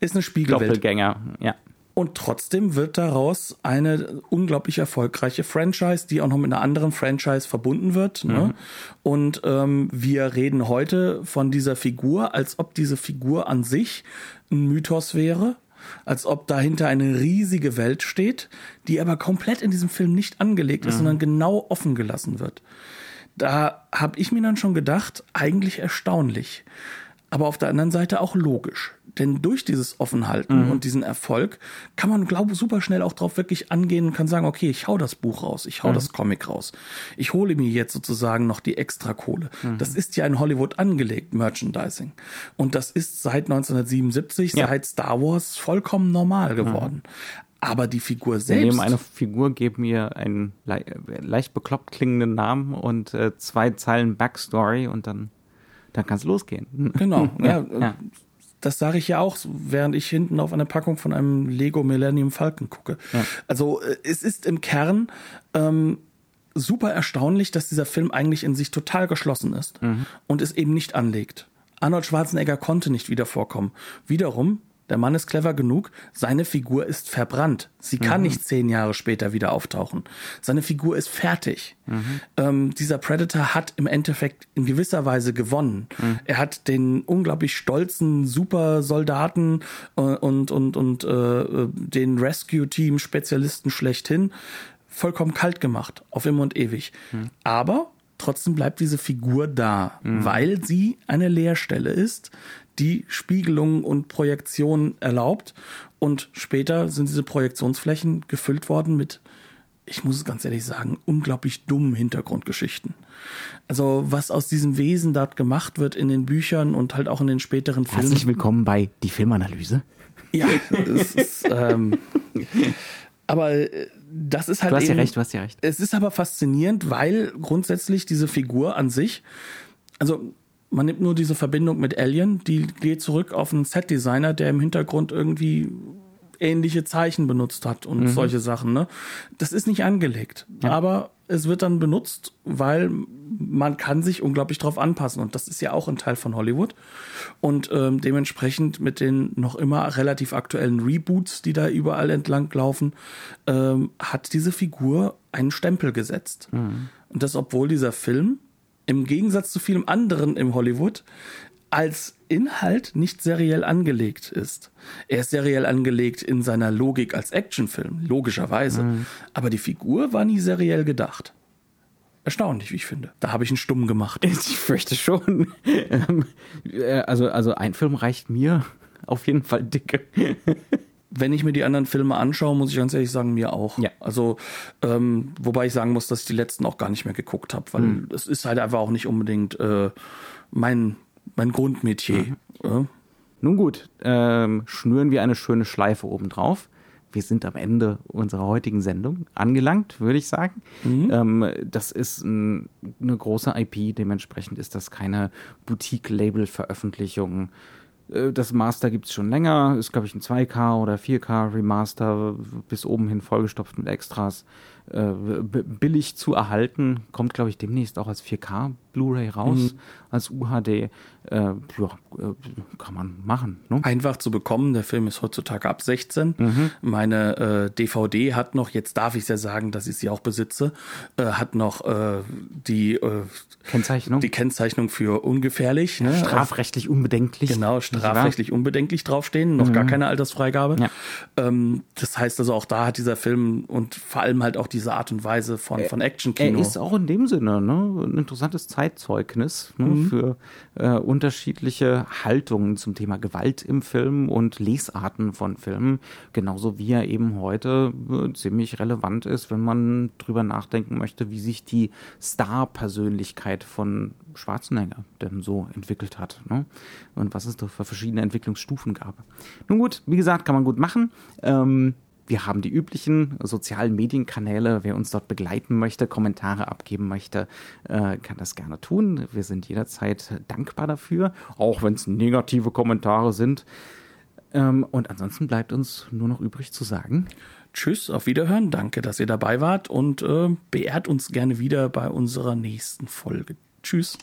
Ist eine Spiegelwelt. Doppelgänger, ja. Und trotzdem wird daraus eine unglaublich erfolgreiche Franchise, die auch noch mit einer anderen Franchise verbunden wird. Ne? Mhm. Ne? Und ähm, wir reden heute von dieser Figur, als ob diese Figur an sich ein Mythos wäre, als ob dahinter eine riesige Welt steht, die aber komplett in diesem Film nicht angelegt ist, mhm. sondern genau offen gelassen wird. Da habe ich mir dann schon gedacht, eigentlich erstaunlich aber auf der anderen Seite auch logisch. Denn durch dieses Offenhalten mhm. und diesen Erfolg kann man, glaube ich, super schnell auch drauf wirklich angehen und kann sagen, okay, ich hau das Buch raus, ich hau mhm. das Comic raus. Ich hole mir jetzt sozusagen noch die Extrakohle. Mhm. Das ist ja in Hollywood angelegt, Merchandising. Und das ist seit 1977, ja. seit Star Wars vollkommen normal geworden. Mhm. Aber die Figur selbst. Wir nehmen eine Figur, geben mir einen le leicht bekloppt klingenden Namen und äh, zwei Zeilen Backstory und dann dann kann es losgehen. Genau, ja. ja. Das sage ich ja auch, während ich hinten auf eine Packung von einem Lego Millennium Falcon gucke. Ja. Also äh, es ist im Kern ähm, super erstaunlich, dass dieser Film eigentlich in sich total geschlossen ist mhm. und es eben nicht anlegt. Arnold Schwarzenegger konnte nicht wieder vorkommen. Wiederum der Mann ist clever genug, seine Figur ist verbrannt. Sie kann mhm. nicht zehn Jahre später wieder auftauchen. Seine Figur ist fertig. Mhm. Ähm, dieser Predator hat im Endeffekt in gewisser Weise gewonnen. Mhm. Er hat den unglaublich stolzen Supersoldaten äh, und, und, und äh, den Rescue-Team-Spezialisten schlechthin vollkommen kalt gemacht, auf immer und ewig. Mhm. Aber trotzdem bleibt diese Figur da, mhm. weil sie eine Leerstelle ist, die Spiegelungen und Projektionen erlaubt. Und später sind diese Projektionsflächen gefüllt worden mit, ich muss es ganz ehrlich sagen, unglaublich dummen Hintergrundgeschichten. Also was aus diesem Wesen dort gemacht wird in den Büchern und halt auch in den späteren Filmen. Herzlich willkommen bei Die Filmanalyse. Ja, es ist, ähm, aber äh, das ist halt. Du hast eben, ja recht, du hast ja recht. Es ist aber faszinierend, weil grundsätzlich diese Figur an sich, also man nimmt nur diese Verbindung mit Alien, die geht zurück auf einen Set-Designer, der im Hintergrund irgendwie ähnliche Zeichen benutzt hat und mhm. solche Sachen. Ne? Das ist nicht angelegt, ja. aber es wird dann benutzt, weil man kann sich unglaublich darauf anpassen und das ist ja auch ein Teil von Hollywood und ähm, dementsprechend mit den noch immer relativ aktuellen Reboots, die da überall entlang laufen, ähm, hat diese Figur einen Stempel gesetzt mhm. und das obwohl dieser Film im Gegensatz zu vielem anderen im Hollywood als Inhalt nicht seriell angelegt ist. Er ist seriell angelegt in seiner Logik als Actionfilm, logischerweise. Mhm. Aber die Figur war nie seriell gedacht. Erstaunlich, wie ich finde. Da habe ich einen Stumm gemacht. Ich fürchte schon. Ähm, äh, also, also ein Film reicht mir auf jeden Fall dicke wenn ich mir die anderen Filme anschaue, muss ich ganz ehrlich sagen, mir auch. Ja. Also, ähm, wobei ich sagen muss, dass ich die letzten auch gar nicht mehr geguckt habe, weil mhm. es ist halt einfach auch nicht unbedingt äh, mein, mein Grundmetier. Mhm. Ja. Nun gut, ähm, schnüren wir eine schöne Schleife obendrauf. Wir sind am Ende unserer heutigen Sendung angelangt, würde ich sagen. Mhm. Ähm, das ist ein, eine große IP, dementsprechend ist das keine Boutique-Label-Veröffentlichung äh, das Master gibt es schon länger, ist glaube ich ein 2K oder 4K Remaster, bis oben hin vollgestopft mit Extras, äh, billig zu erhalten. Kommt glaube ich demnächst auch als 4K Blu-ray raus, mhm. als UHD äh, ja, äh, kann man machen. Ne? Einfach zu bekommen. Der Film ist heutzutage ab 16. Mhm. Meine äh, DVD hat noch, jetzt darf ich ja sagen, dass ich sie auch besitze, äh, hat noch die Kennzeichnung. Die Kennzeichnung für ungefährlich. Ne? Strafrechtlich unbedenklich. Genau, strafrechtlich unbedenklich draufstehen. Noch mhm. gar keine Altersfreigabe. Ja. Ähm, das heißt also, auch da hat dieser Film und vor allem halt auch die diese Art und Weise von, von Action-Kino. Er ist auch in dem Sinne ne, ein interessantes Zeitzeugnis ne, mhm. für äh, unterschiedliche Haltungen zum Thema Gewalt im Film und Lesarten von Filmen, genauso wie er eben heute äh, ziemlich relevant ist, wenn man drüber nachdenken möchte, wie sich die Star-Persönlichkeit von Schwarzenegger denn so entwickelt hat ne? und was es da für verschiedene Entwicklungsstufen gab. Nun gut, wie gesagt, kann man gut machen. Ähm, wir haben die üblichen sozialen Medienkanäle. Wer uns dort begleiten möchte, Kommentare abgeben möchte, äh, kann das gerne tun. Wir sind jederzeit dankbar dafür, auch wenn es negative Kommentare sind. Ähm, und ansonsten bleibt uns nur noch übrig zu sagen. Tschüss, auf Wiederhören. Danke, dass ihr dabei wart und äh, beehrt uns gerne wieder bei unserer nächsten Folge. Tschüss.